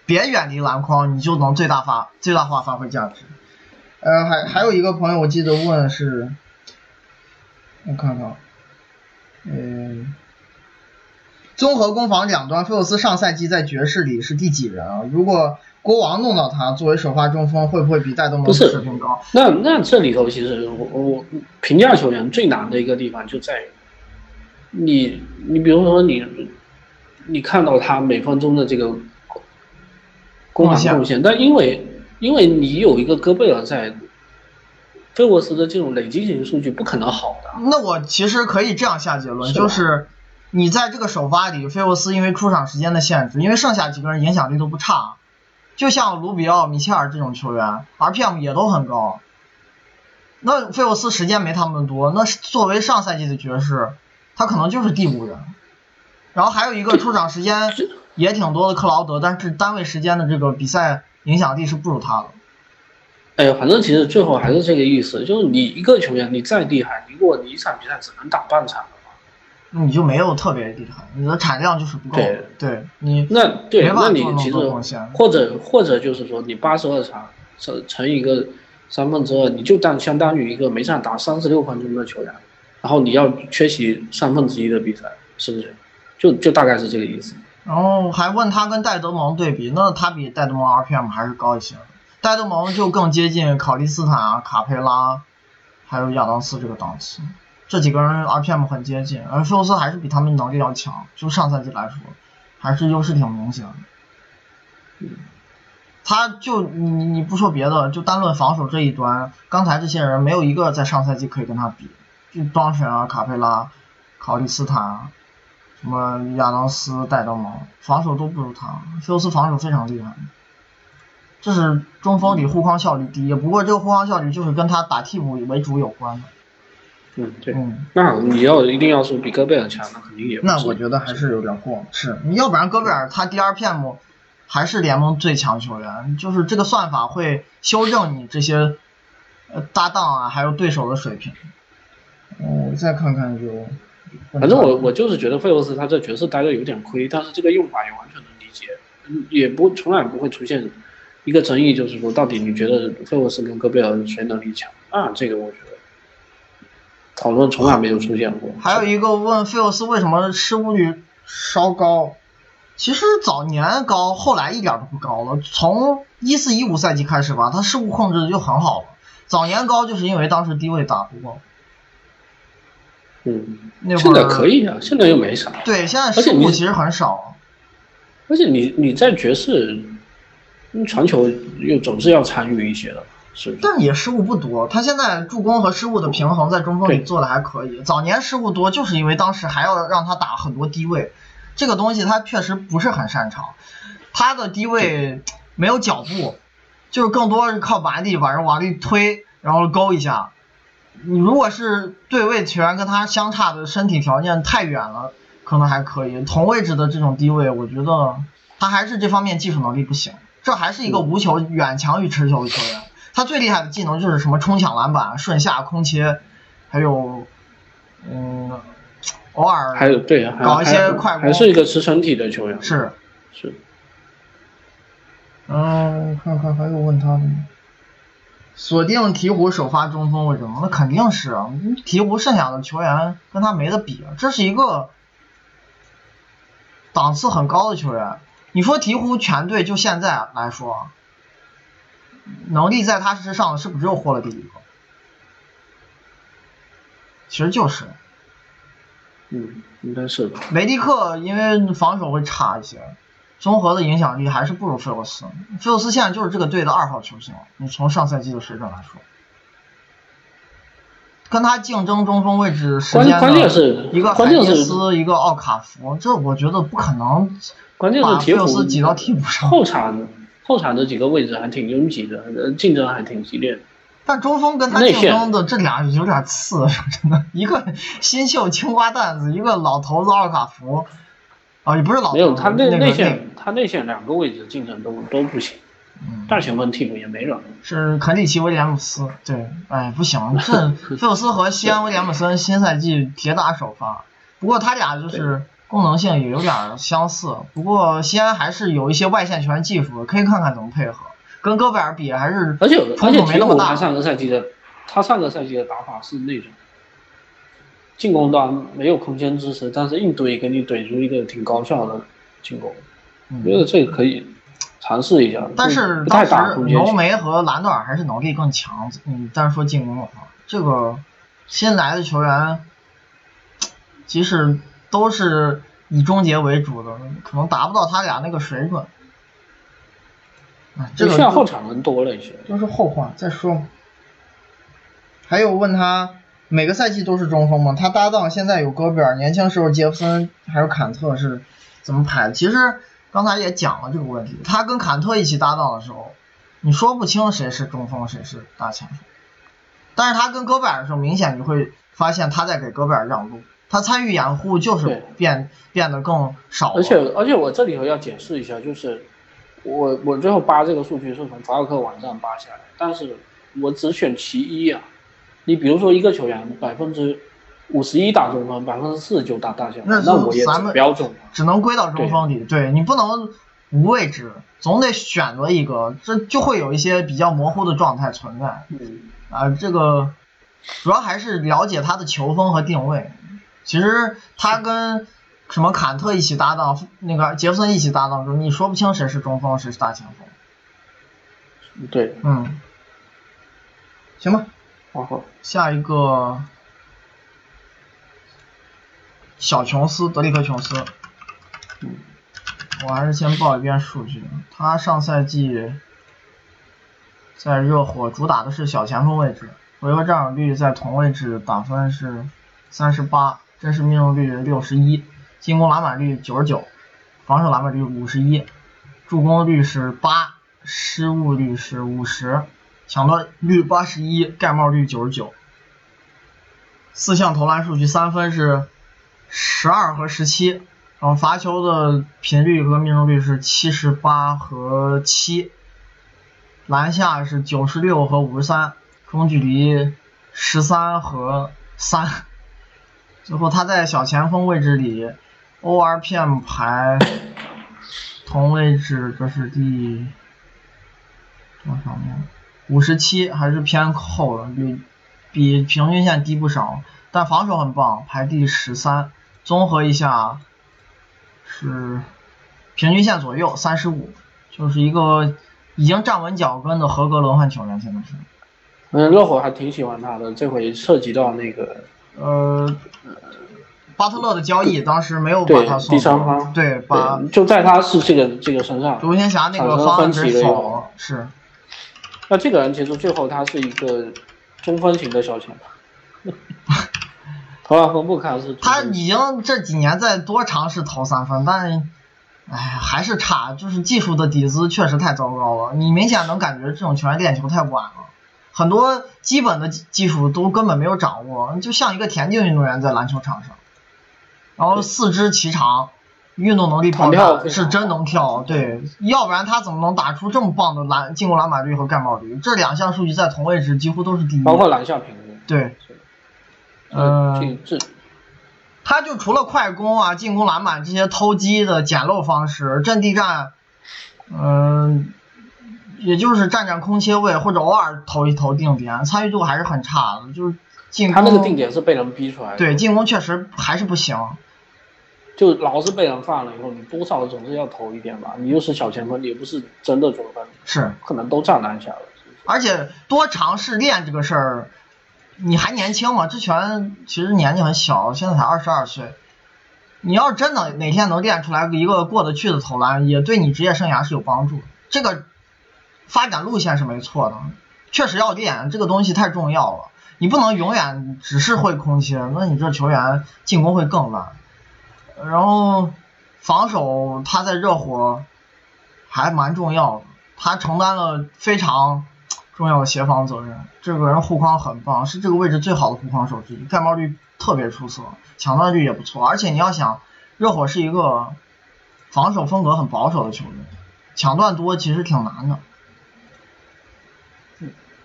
别远离篮筐，你就能最大发最大化发挥价值。呃，还还有一个朋友我记得问是，我看看，嗯、综合攻防两端，菲沃斯上赛季在爵士里是第几人啊？如果国王弄到他作为首发中锋，会不会比戴德蒙不是水平高？那那这里头其实我我评价球员最难的一个地方就在于，你你比如说你你看到他每分钟的这个攻防贡献，但因为因为你有一个戈贝尔在，菲沃斯的这种累积型数据不可能好的。那我其实可以这样下结论，是就是你在这个首发里，菲沃斯因为出场时间的限制，因为剩下几个人影响力都不差，就像卢比奥、米切尔这种球员，RPM 也都很高。那菲沃斯时间没他们多，那作为上赛季的爵士，他可能就是第五人。然后还有一个出场时间也挺多的克劳德，但是单位时间的这个比赛影响力是不如他的。哎呀，反正其实最后还是这个意思，就是你一个球员你再厉害，如果你一场比赛只能打半场的话，你就没有特别厉害，你的产量就是不够。对对你那对，那你其实或者或者就是说，你八十二场乘乘一个三分之二，你就当相当于一个每场打三十六分钟的球员，然后你要缺席三分之一的比赛，是不是？就就大概是这个意思。然后还问他跟戴德蒙对比，那他比戴德蒙 RPM 还是高一些。戴德蒙就更接近考利斯坦啊、卡佩拉，还有亚当斯这个档次，这几个人 RPM 很接近，而菲沃斯还是比他们能力要强，就上赛季来说，还是优势挺明显的。他就你你你不说别的，就单论防守这一端，刚才这些人没有一个在上赛季可以跟他比，就庄神啊、卡佩拉、考利斯坦啊，什么亚当斯、戴德蒙，防守都不如他。菲沃斯防守非常厉害，这是中锋里护框效率低，不过这个护框效率就是跟他打替补为主有关的。嗯，对。嗯，那你要一定要说比戈贝尔强，那肯定也那我觉得还是有点过，是你要不然戈贝尔他 DRPM 还是联盟最强球员，就是这个算法会修正你这些呃搭档啊，还有对手的水平。嗯，我再看看就，反正我我就是觉得费沃斯他在爵士待的有点亏，但是这个用法也完全能理解，嗯也不从来不会出现一个争议，就是说到底你觉得费沃斯跟戈贝尔谁能力强啊？这个我觉得讨论从来没有出现过。还有一个问费沃斯为什么失误率稍高，其实早年高，后来一点都不高了。从一四一五赛季开始吧，他失误控制的就很好了。早年高就是因为当时低位打不过，嗯，那会儿现在可以啊，现在又没啥。对，现在失误其实很少。而且你你在爵士，嗯传球又总是要参与一些的，是不是？但也失误不多，他现在助攻和失误的平衡在中锋里做的还可以。早年失误多，就是因为当时还要让他打很多低位，这个东西他确实不是很擅长。他的低位没有脚步，就是更多是靠把力把人往里推，然后勾一下。你如果是对位球员跟他相差的身体条件太远了，可能还可以。同位置的这种低位，我觉得他还是这方面技术能力不行。这还是一个无球远强于持球的球员。他最厉害的技能就是什么冲抢篮板、顺下空切，还有嗯，偶尔还有对，还搞一些还快攻还是一个持身体的球员。是是。嗯，看看还有问他的吗？锁定鹈鹕首发中锋位置吗？那肯定是啊，鹈鹕剩下的球员跟他没得比，这是一个档次很高的球员。你说鹈鹕全队就现在来说，能力在他之上的是不是只有霍勒迪一个？其实就是，嗯，应该是的。雷迪克因为防守会差一些，综合的影响力还是不如菲尔斯。菲尔斯现在就是这个队的二号球星，你从上赛季的水准来说，跟他竞争中锋位置时间关关键是一个海关键是耶斯，一个奥卡福，这我觉得不可能关键是把菲鹈尔斯挤到替补上。后场后场的几个位置还挺拥挤的，呃竞争还挺激烈的。但中锋跟他竞争的这俩有点次，说真的，一个新秀青瓜蛋子，一个老头子奥卡福，啊，也不是老没有他内那个内线他内线两个位置的竞争都都不行，嗯大前锋替补也没人。是肯里奇威廉姆斯，对，哎，不行，这菲 尔斯和西安威廉姆森新赛季铁打首发，不过他俩就是功能性也有点相似，不过西安还是有一些外线球员技术的，可以看看怎么配合，跟戈贝尔比还是而且而冲且突没那么大他。上个赛季的他上个赛季的打法是那种进攻端没有空间支持，但是硬怼给你怼出一个挺高效的进攻，嗯我觉得这个可以尝试一下。但是当时大空间性。浓眉和兰德尔还是能力更强。嗯，但是说进攻的话，这个新来的球员，即使都是以终结为主的，可能达不到他俩那个水准。啊，这个后场人多了一些。都是后话，再说。还有问他每个赛季都是中锋嘛？他搭档现在有戈贝尔，年轻时候杰弗森还有坎特是怎么排的？其实刚才也讲了这个问题，他跟坎特一起搭档的时候，你说不清谁是中锋谁是大前锋，但是他跟戈贝尔的时候，明显你会发现他在给戈贝尔让路，他参与掩护就是变变得更少。而且而且我这里头要解释一下，就是我我最后扒这个数据是从法尔克网站扒下来，但是我只选其一啊。你比如说一个球员百分之五十一打中锋，百分之四十九打大前锋，那那我也只标准。只能归到中锋里。对你不能无位置，总得选择一个，这就会有一些比较模糊的状态存在嗯，啊。这个主要还是了解他的球风和定位。其实他跟什么坎特一起搭档，那个杰弗森一起搭档的时候，你说不清谁是中锋，谁是大前锋。对，嗯，行吧，然后下一个小琼斯，德里克琼斯。嗯我还是先报一遍数据。他上赛季在热火主打的是小前锋位置，回合占有率在同位置打分是三十八，真实命中率六十一，进攻篮板率九十九，防守篮板率五十一，助攻率是八，失误率是五十，抢断率八十一，盖帽率九十九。四项投篮数据，三分是十二和十七，然后罚球的频率和命中率是七十八和七，篮下是九十六和五十三，中距离十三和三。最后他在小前锋位置里，ORPM 排同位置，这是第多少名？五十七，还是偏后了，比比平均线低不少，但防守很棒，排第十三。综合一下是平均线左右，三十五，就是一个已经站稳脚跟的合格轮换球员，现在是。嗯，热火还挺喜欢他的，这回涉及到那个呃，巴特勒的交易当时没有把他送第三方对，把对就在他是这个这个身上，独行侠那个方案给分歧了以后否了，是。那这个人其实最后他是一个中分型的小前锋，投篮分布看是他已经这几年在多尝试投三分，但，哎，还是差，就是技术的底子确实太糟糕了。你明显能感觉这种球员练球太晚了，很多基本的技技术都根本没有掌握，就像一个田径运动员在篮球场上，然后四肢齐长，运动能力爆炸，是真能跳，对，要不然他怎么能打出这么棒的篮进攻篮板率和盖帽率？这两项数据在同位置几乎都是第一。包括篮下平均。对，呃呃，这这他就除了快攻啊、进攻篮板这些偷鸡的捡漏方式，阵地战，嗯、也就是占占空切位或者偶尔投一投定点，参与度还是很差的，就是进攻。他那个定点是被人逼出来的。对，进攻确实还是不行。就老是被人放了以后，你多少总是要投一点吧。你又是小前锋，你也不是真的中锋，是可能都占篮下了。而且多尝试练这个事儿，你还年轻嘛？之前其实年纪很小，现在才二十二岁。你要是真的哪天能练出来一个过得去的投篮，也对你职业生涯是有帮助。这个发展路线是没错的，确实要练这个东西太重要了。你不能永远只是会空切，那你这球员进攻会更烂。然后防守他在热火还蛮重要的，他承担了非常重要的协防责任。这个人护框很棒，是这个位置最好的护框手之一，盖帽率特别出色，抢断率也不错。而且你要想，热火是一个防守风格很保守的球队，抢断多其实挺难的。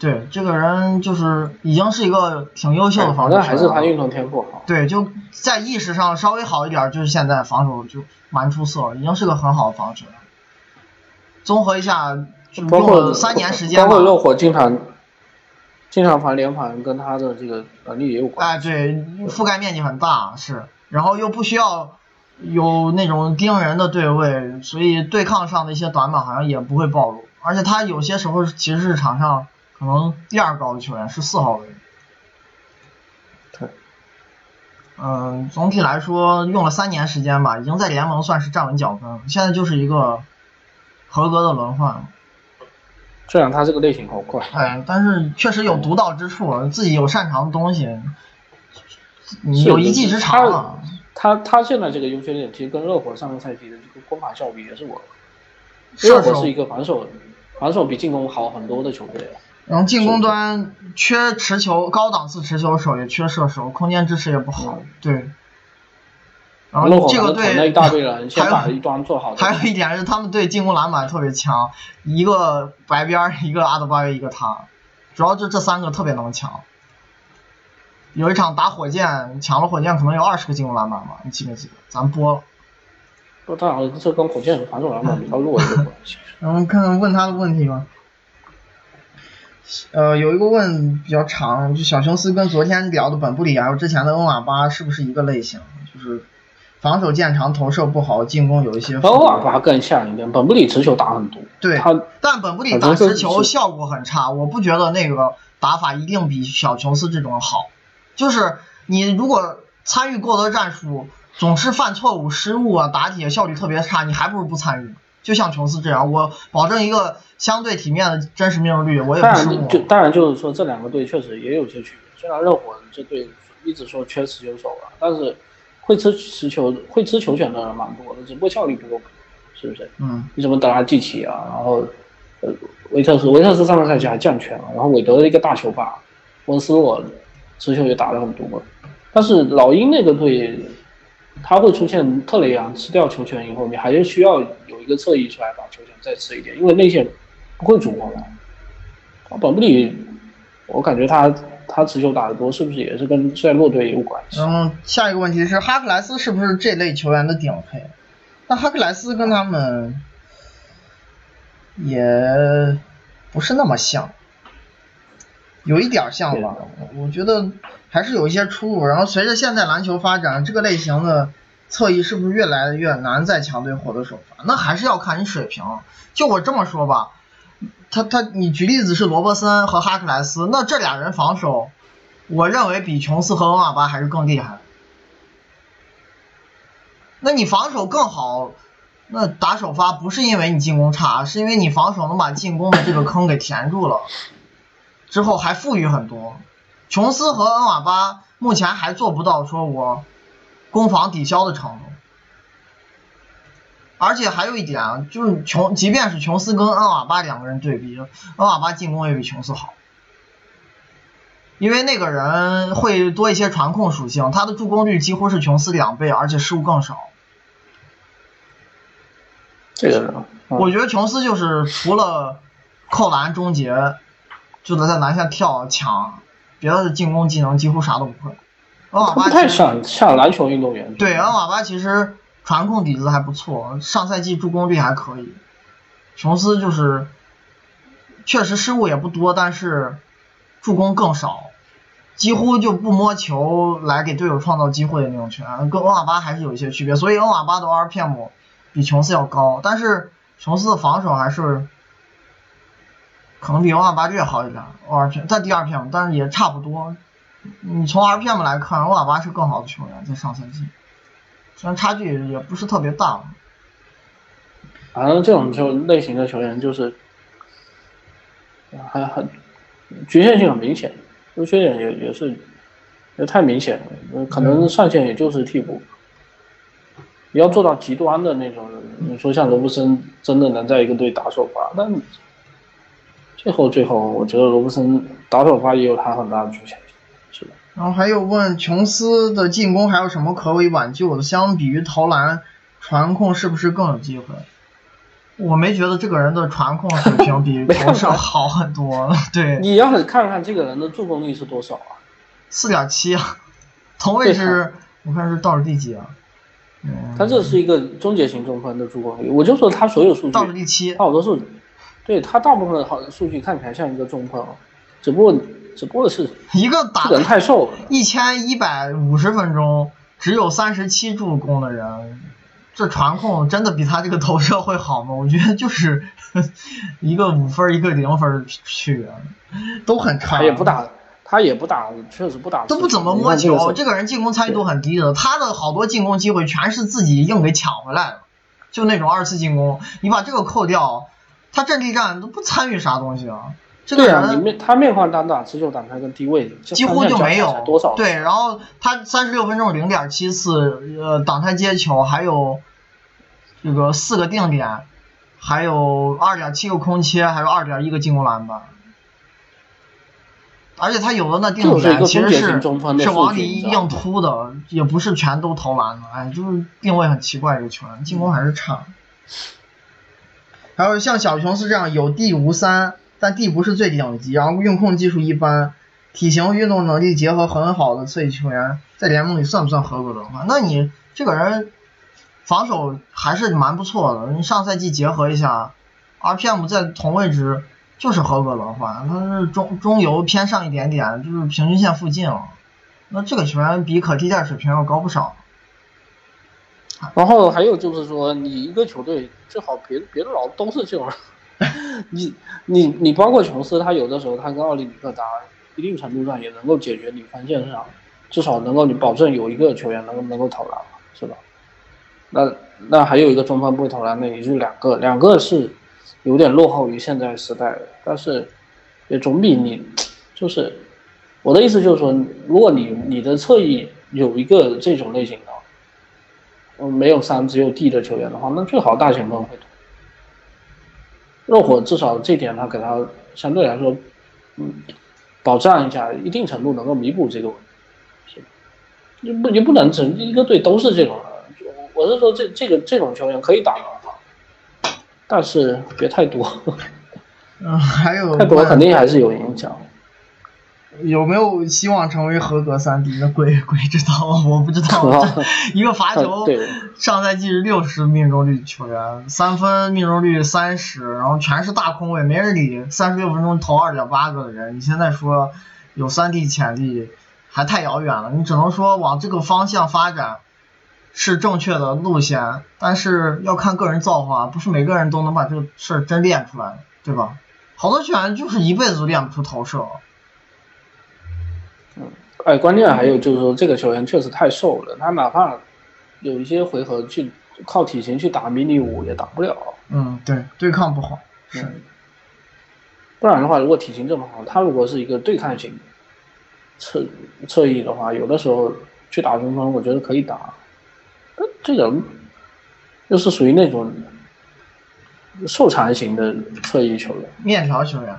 对，这个人就是已经是一个挺优秀的防守还是他运动天赋好。对，就在意识上稍微好一点，就是现在防守就蛮出色，已经是个很好的防守了。综合一下，就用了三年时间包括热火经常经常防连盘，跟他的这个能力也有关。哎，对，覆盖面积很大，是，然后又不需要有那种盯人的对位，所以对抗上的一些短板好像也不会暴露。而且他有些时候其实是场上。可能第二高的球员是四号位。对。嗯，总体来说用了三年时间吧，已经在联盟算是站稳脚跟，现在就是一个合格的轮换。虽然他这个类型好快。哎，但是确实有独到之处，自己有擅长的东西，你有一技之长。他他现在这个优缺点，其实跟热火上个赛季的这个攻防效比也是我。热火是一个防守防守比进攻好很多的球队。然后进攻端缺持球高档次持球手，也缺射手，空间支持也不好。对。然后这个队 还有一端做好。还有一点是他们队进攻篮板特别强，一个白边一个阿德巴约，一个他，主要就这三个特别能抢。有一场打火箭，抢了火箭可能有二十个进攻篮板吧，你记没记得？咱播了。不，他好像这跟火箭防守篮板比较弱有关系。然后 看看问他的问题吧。呃，有一个问比较长，就小琼斯跟昨天聊的本布里还有之前的恩瓦巴是不是一个类型？就是防守见长，投射不好，进攻有一些。恩瓦巴更像一点，本布里持球打很多。对，他但本布里打持球效果很差，我不觉得那个打法一定比小琼斯这种好。就是你如果参与过多战术，总是犯错误、失误啊，打铁效率特别差，你还不如不参与。就像琼斯这样，我保证一个相对体面的真实命中率，我也不失误。就当然就是说，这两个队确实也有些区别。虽然热火这队一直说缺持球手吧，但是会吃持球、会吃球权的人蛮多的，只不过效率不够，是不是？嗯。你怎么德拉季奇啊，然后呃维特斯，维特斯上个赛季还降权了，然后韦德的一个大球霸，温斯洛持球也打了很多，但是老鹰那个队。他会出现特雷杨吃掉球权以后，你还是需要有一个侧翼出来把球权再吃一点，因为内线不会主攻的。本布里，我感觉他他持球打得多，是不是也是跟在弱队有关系？嗯下一个问题是哈克莱斯是不是这类球员的顶配？那哈克莱斯跟他们也不是那么像，有一点像吧？我觉得。还是有一些出入，然后随着现在篮球发展，这个类型的侧翼是不是越来越难在强队获得首发？那还是要看你水平。就我这么说吧，他他你举例子是罗伯森和哈克莱斯，那这俩人防守，我认为比琼斯和恩瓦巴还是更厉害。那你防守更好，那打首发不是因为你进攻差，是因为你防守能把进攻的这个坑给填住了，之后还富裕很多。琼斯和恩瓦巴目前还做不到说我攻防抵消的程度，而且还有一点啊，就是琼即便是琼斯跟恩瓦巴两个人对比，恩瓦巴进攻也比琼斯好，因为那个人会多一些传控属性，他的助攻率几乎是琼斯两倍，而且失误更少。这个，我觉得琼斯就是除了扣篮终结，就能在篮下跳抢。别的进攻技能几乎啥都不会，恩瓦巴不太像像篮球运动员。对，恩瓦巴其实传控底子还不错，上赛季助攻率还可以。琼斯就是确实失误也不多，但是助攻更少，几乎就不摸球来给队友创造机会的那种球员，跟欧瓦巴还是有一些区别。所以欧瓦巴的 RPM 比琼斯要高，但是琼斯的防守还是可能比欧瓦巴略好一点，RPM 在第二片但是也差不多。你从 RPM 来看，欧瓦巴是更好的球员，在上赛季，虽然差距也不是特别大。反正这种球类型的球员就是，还很局限性很明显，优缺点也也是也太明显了，可能上限也就是替补。你要做到极端的那种，你说像罗布森真的能在一个队打首发，但最后最后，我觉得罗布森打首发也有他很大的局限性，是的。然后还有问琼斯的进攻还有什么可以挽救的？相比于投篮，传控是不是更有机会？我没觉得这个人的传控水平 比投射好很多。对，你要是看看这个人的助攻率是多少啊？四点七啊，同位置我看是倒数第几啊？嗯，他这是一个终结型中锋的助攻率，我就说他所有数据倒数第七，他好多数据，对他大部分好的数据看起来像一个中锋，只不过只不过是一个打人太瘦了，一千一百五十分钟只有三十七助攻的人。这传控真的比他这个投射会好吗？我觉得就是 一个五分一个零分去源，都很差。他也不打，他也不打，确实不打。都不怎么摸球，这个人进攻参与度很低的，他的好多进攻机会全是自己硬给抢回来的，就那种二次进攻，你把这个扣掉，他阵地战都不参与啥东西啊。对啊，面他面框单打、持球挡拆跟低位几乎就没有多少。对，然后他三十六分钟零点七次呃挡拆接球，还有。这个四个定点，还有二点七个空切，还有二点一个进攻篮板，而且他有的那定点其实是是往里硬突的，也不是全都投篮的，哎，就是定位很奇怪这个球员，进攻还是差。还有像小琼斯这样有地无三，但地不是最顶级，然后运控技术一般，体型运动能力结合很好的侧翼球员，在联盟里算不算合格的话，那你这个人。防守还是蛮不错的，你上赛季结合一下，RPM 在同位置就是合格轮换，他是中中游偏上一点点，就是平均线附近了。那这个球员比可替代水平要高不少。然后还有就是说，你一个球队最好别别的老都是这种，你你你包括琼斯，他有的时候他跟奥利米克打，一定程度上也能够解决你锋线上，至少能够你保证有一个球员能够能够投篮，是吧？那那还有一个中锋不会投篮那，也就两个，两个是有点落后于现在时代的，但是也总比你就是我的意思就是说，如果你你的侧翼有一个这种类型的，嗯，没有三只有 D 的球员的话，那最好大前锋会投。热火至少这点他给他相对来说，嗯，保障一下，一定程度能够弥补这个问题，是你不你不能整一个队都是这种。我是说，这这个这种球员可以打，但是别太多。嗯，还有太多肯定还是有影响。有没有希望成为合格三 D？那鬼鬼知道，我不知道。一个罚球，上赛季是六十命中率球员，三分命中率三十，然后全是大空位，没人理。三十六分钟投二点八个的人，你现在说有三 D 潜力，还太遥远了。你只能说往这个方向发展。是正确的路线，但是要看个人造化，不是每个人都能把这个事儿真练出来，对吧？好多球员就是一辈子都练不出投射。嗯，哎，关键还有就是说，这个球员确实太瘦了，他哪怕有一些回合去靠体型去打迷你五也打不了。嗯，对，对抗不好。是。不然的话，如果体型这么好，他如果是一个对抗型侧侧翼的话，有的时候去打中锋，我觉得可以打。这个又是属于那种瘦长型的侧翼球员，面条球员。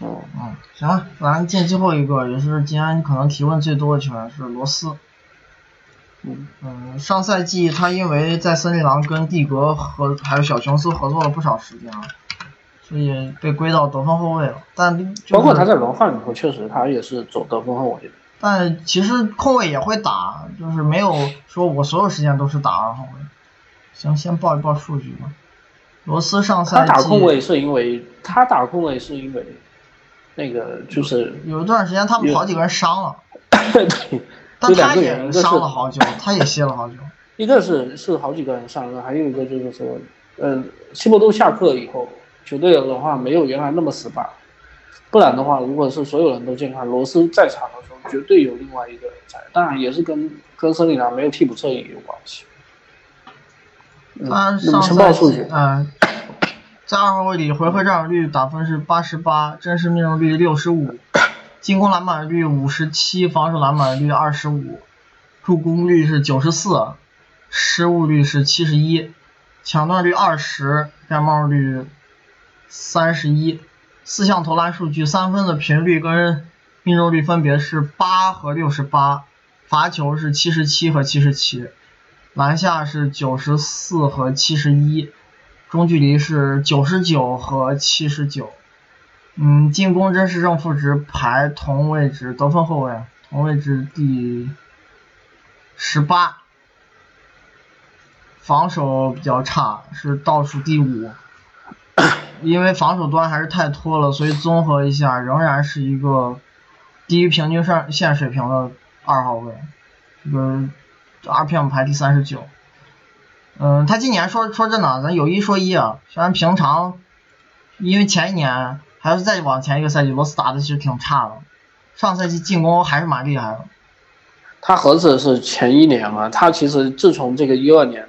哦，嗯，行了，咱见最后一个，也是今天可能提问最多的球员是罗斯。嗯嗯，上赛季他因为在森林狼跟蒂格和还有小琼斯合作了不少时间了，所以被归到得分后卫了。但包括他在轮换里头，确实他也是走得分后卫。但其实控卫也会打，就是没有说我所有时间都是打二号位。行，先报一报数据吧。罗斯上赛他季打控卫是因为他打控卫是因为那个就是有一段时间他们好几个人伤了，对，但他也伤了好久，他也歇了好久。一个是是好几个人上了，还有一个就是说，嗯，西伯都下课以后，球队的话没有原来那么死板，不然的话，如果是所有人都健康，罗斯在场的时候，绝对有另外一个人在，当然也是跟跟森林狼没有替补侧翼有关系。嗯他那么上赛季晨报数据，嗯、在二号位里回合占有率打分是八十八，真实命中率六十五，进攻篮板率五十七，防守篮板率二十五，助攻率是九十四，失误率是七十一，抢断率二十，盖帽率三十一，四项投篮数据三分的频率跟命中率分别是八和六十八，罚球是七十七和七十七。篮下是九十四和七十一，中距离是九十九和七十九。嗯，进攻真实正负值排同位置，得分后卫同位置第十八，防守比较差，是倒数第五。因为防守端还是太拖了，所以综合一下，仍然是一个低于平均上线水平的二号位。这个 RPM 排第三十九。嗯，他今年说说真的，咱有一说一啊，虽然平常，因为前一年还是再往前一个赛季，罗斯打的其实挺差的，上赛季进攻还是蛮厉害的，他何止是前一年啊，他其实自从这个一二年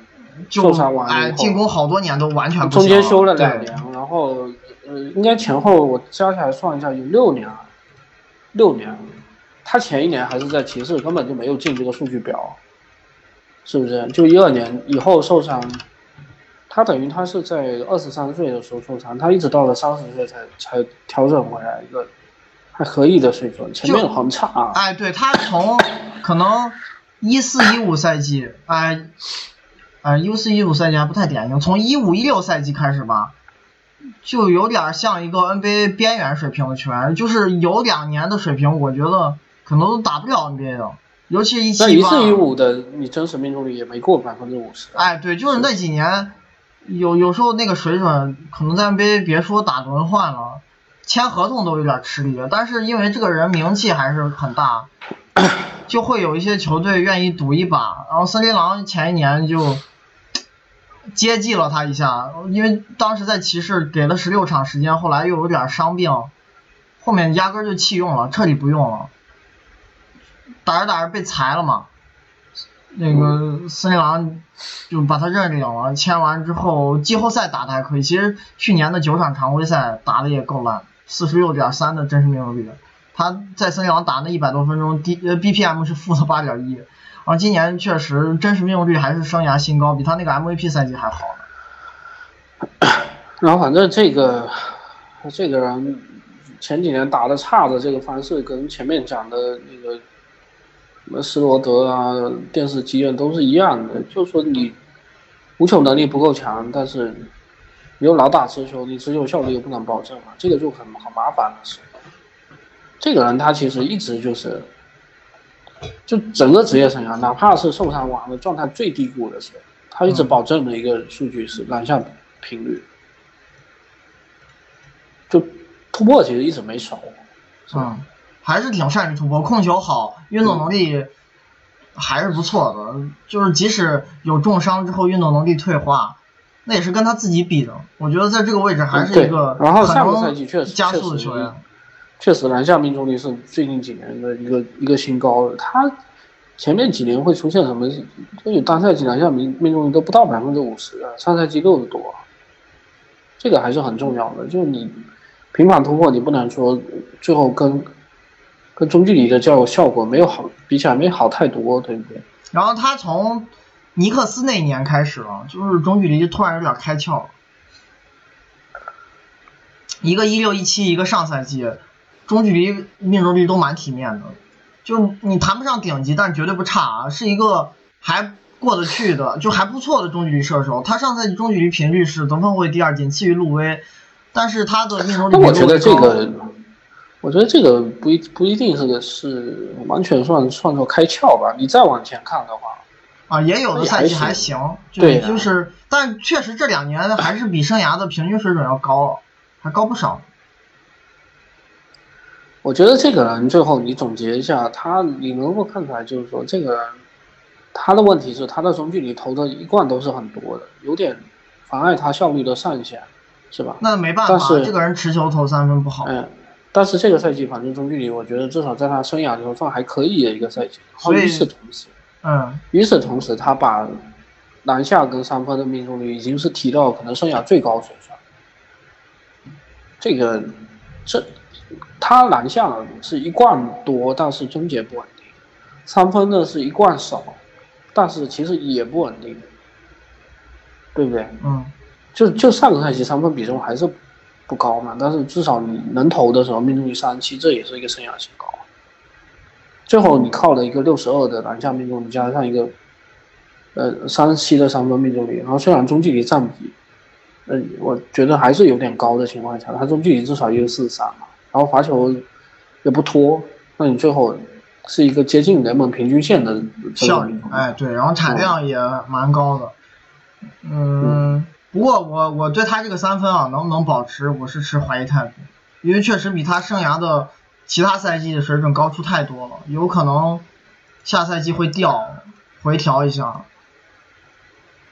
就受伤完了哎进攻好多年都完全不中间休了两年，然后呃，应该前后我加起来算一下，有六年，啊，六年。他前一年还是在骑士，根本就没有进这个数据表，是不是？就一二年以后受伤，他等于他是在二十三岁的时候受伤，他一直到了三十岁才才调整回来一个还可以的水准，前面很差啊。哎，对他从可能一四一五赛季，哎，哎，一四一五赛季还不太典型，从一五一六赛季开始吧，就有点像一个 NBA 边缘水平的球员，就是有两年的水平，我觉得可能都打不了 NBA 的，尤其是一七一四一五的，你真实命中率也没过百分之五十。哎，对，就是那几年，有有时候那个水准，可能在 NBA 别说打轮换了，签合同都有点吃力。但是因为这个人名气还是很大，就会有一些球队愿意赌一把。然后森林狼前一年就接济了他一下，因为当时在骑士给了十六场时间，后来又有点伤病，后面压根就弃用了，彻底不用了。打着打着被裁了嘛，那个森林狼就把他认领了，签完之后季后赛打的还可以，其实去年的九场常规赛打的也够烂，四十六点三的真实命中率，他在森林狼打那一百多分钟，D 呃 BPM 是负的八点一，然后今年确实真实命中率还是生涯新高，比他那个 MVP 赛季还好呢。然后反正这个这个人前几年打的差的这个方式，跟前面讲的那个什么斯罗德啊、电视机啊都是一样的，就是说你无球能力不够强，但是你又老打持球，你持球效率又不能保证啊，这个就很很麻烦的事。这个人他其实一直就是，就整个职业生涯，哪怕是受伤完了状态最低谷的时候，他一直保证的一个数据是篮下频率。就突破其实一直没少，嗯，还是挺善于突破，控球好，运动能力还是不错的。就是即使有重伤之后，运动能力退化，那也是跟他自己比的。我觉得在这个位置还是一个然后很上个赛季确实加速的球员。确实篮下命中率是最近几年的一个一个新高。他前面几年会出现什么？就有单赛季篮下命命中率都不到百分之五十啊，上赛季六十多，这个还是很重要的。就是你频繁突破，你不能说最后跟跟中距离的效效果没有好，比起来没好太多，对不对？然后他从尼克斯那一年开始了，就是中距离就突然有点开窍了。一个一六一七，一个上赛季，中距离命中率都蛮体面的，就你谈不上顶级，但绝对不差啊，是一个还过得去的，就还不错的中距离射手。他上赛季中距离频率是得分后卫第二，仅次于路威，但是他的命中率我觉得这个，我觉得这个不一不一定是个是完全算算作开窍吧。你再往前看的话，啊，也有的赛季还行行，对啊就是，但确实这两年还是比生涯的平均水准要高，还高不少。我觉得这个人最后你总结一下，他你能够看出来，就是说这个人他的问题是他的中距离投的一贯都是很多的，有点妨碍他效率的上限，是吧？那没办法，这个人持球投三分不好，嗯，但是这个赛季反正中距离，我觉得至少在他生涯里头算还可以的一个赛季。然后所以与此同时，嗯，与此同时，他把篮下跟三分的命中率已经是提到可能生涯最高水准。这个，这他篮下呢是一贯多，但是终结不稳定；三分呢是一贯少，但是其实也不稳定，对不对？嗯，就就上个赛季三分比重还是不高嘛，但是至少你能投的时候命中率三十七，这也是一个生涯新高。最后你靠了一个六十二的篮下命中率，加上一个呃三十七的三分命中率，然后虽然中距离占比，呃我觉得还是有点高的情况下，他中距离至少也有四十三嘛，然后罚球也不拖，那你最后是一个接近联盟平均线的效率。哎，对，然后产量也蛮高的。嗯，不过我我对他这个三分啊，能不能保持，我是持怀疑态度，因为确实比他生涯的其他赛季的水准高出太多了，有可能下赛季会掉，回调一下。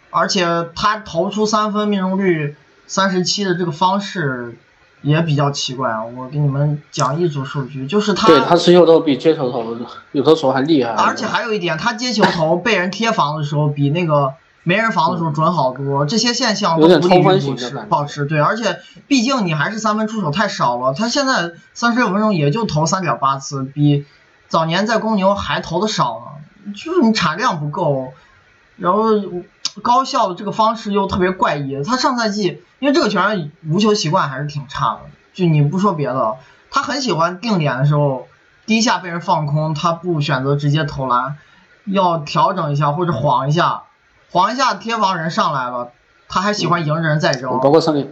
而且他投出三分命中率三十七的这个方式也比较奇怪啊，我给你们讲一组数据，就是他对他持球投比接球投有的时候还厉害，而且还有一点，他接球头被人贴防的时候，比那个没人防的时候准好多。这些现象都不利于保持保持对，而且毕竟你还是三分出手太少了，他现在三十六分钟也就投三点八次，比早年在公牛还投的少呢。就是你产量不够，然后高效的这个方式又特别怪异。他上赛季因为这个球员无球习惯还是挺差的，就你不说别的，他很喜欢定点的时候，第一下被人放空，他不选择直接投篮，要调整一下或者晃一下，晃一下贴防人上来了，他还喜欢迎着人再扔。包括森林，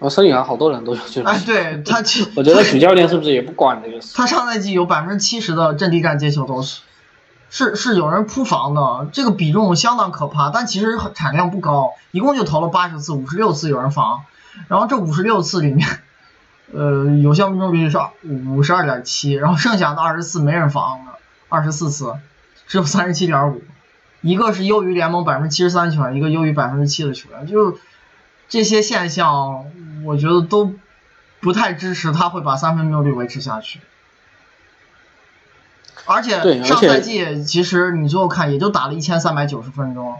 我，森林啊，好多人都有这种。哎，对他 其我觉得许教练是不是也不管这个事？他上赛季有百分之七十的阵地战接球都是，是是有人扑防的，这个比重相当可怕，但其实产量不高，一共就投了八十次，五十六次有人防，然后这五十六次里面，呃，有效命中率是五十二点七，然后剩下的二十四没人防的，二十四次只有三十七点五，一个是优于联盟百分之七十三球员，一个优于百分之七的球员，就这些现象，我觉得都不太支持他会把三分命中率维持下去。而且上赛季其实你最后看也就打了一千三百九十分钟，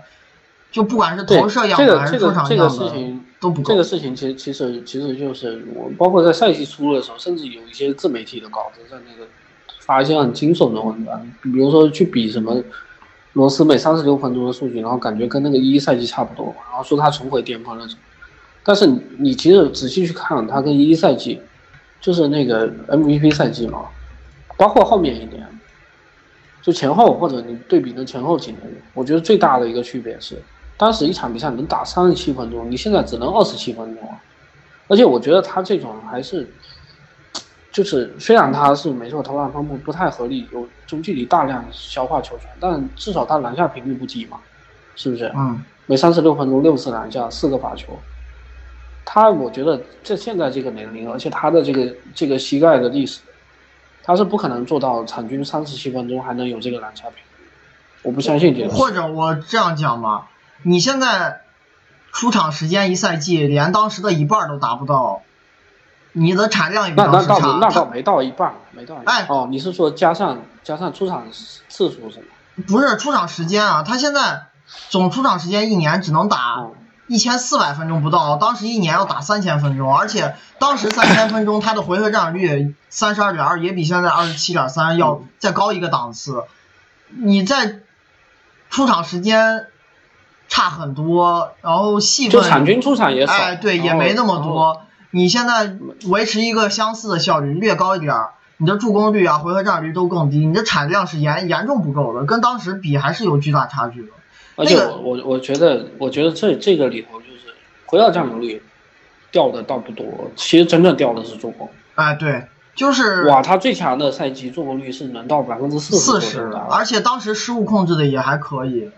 就不管是投射样本还是出这个这个场样本事情都不够。这个事情其实其实其实就是我包括在赛季初的时候，甚至有一些自媒体的稿子在那个发一些很惊悚的文章，比如说去比什么罗斯每三十六分钟的数据，然后感觉跟那个一赛季差不多，然后说他重回巅峰那种。但是你其实仔细去看，他跟一赛季，就是那个 MVP 赛季嘛，包括后面一年，就前后或者你对比的前后几年，我觉得最大的一个区别是，当时一场比赛能打三十七分钟，你现在只能二十七分钟。而且我觉得他这种还是，就是虽然他是没错投篮分布不太合理，有中距离大量消化球权，但至少他篮下频率不低嘛，是不是？嗯，每三十六分钟六次篮下，四个罚球。他我觉得在现在这个年龄，而且他的这个这个膝盖的历史，他是不可能做到场均三十七分钟还能有这个篮下频率。我不相信这个。或者我这样讲吧，你现在出场时间一赛季连当时的一半都达不到，你的产量也比那那倒当时差。他那倒没到一半，没到一半。哎哦，你是说加上加上出场次数是吗？不是出场时间啊，他现在总出场时间一年只能打哦一千四百分钟不到，当时一年要打三千分钟，而且当时三千分钟他的回合占有率三十二点二，也比现在二十七点三要再高一个档次。你在出场时间差很多，然后戏份就场均出场也少。哎，对，也没那么。多。你现在维持一个相似的效率，略高一点儿，你的助攻率啊、回合占有率都更低，你的产量是严严重不够的，跟当时比还是有巨大差距的。而且那个我我我觉得，我觉得这这个里头就是回合占有率掉的倒不多，其实真正掉的是助攻。哎，对，就是哇，他最强的赛季助攻率是能到百分之四四十，而且当时失误控制的也还可以，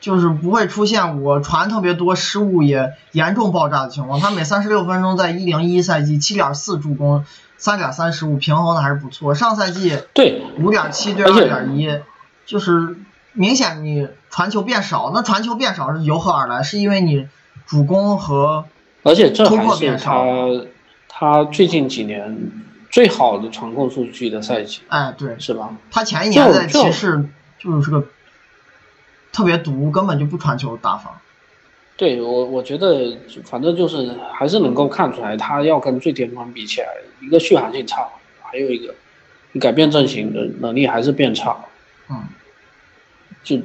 就是不会出现我传特别多失误也严重爆炸的情况。他每三十六分钟在一零一赛季七点四助攻，三点三失误，平衡的还是不错。上赛季对五点七对二点一，就是明显你传球变少。那传球变少是由何而来？是因为你主攻和而且这还是他他最近几年。最好的传控数据的赛季，哎，对，是吧？他前一年在骑士就是个特别毒，根本就不传球打法。对我，我觉得反正就是还是能够看出来，他要跟最巅峰比起来，一个续航性差，还有一个你改变阵型的能力还是变差。嗯，就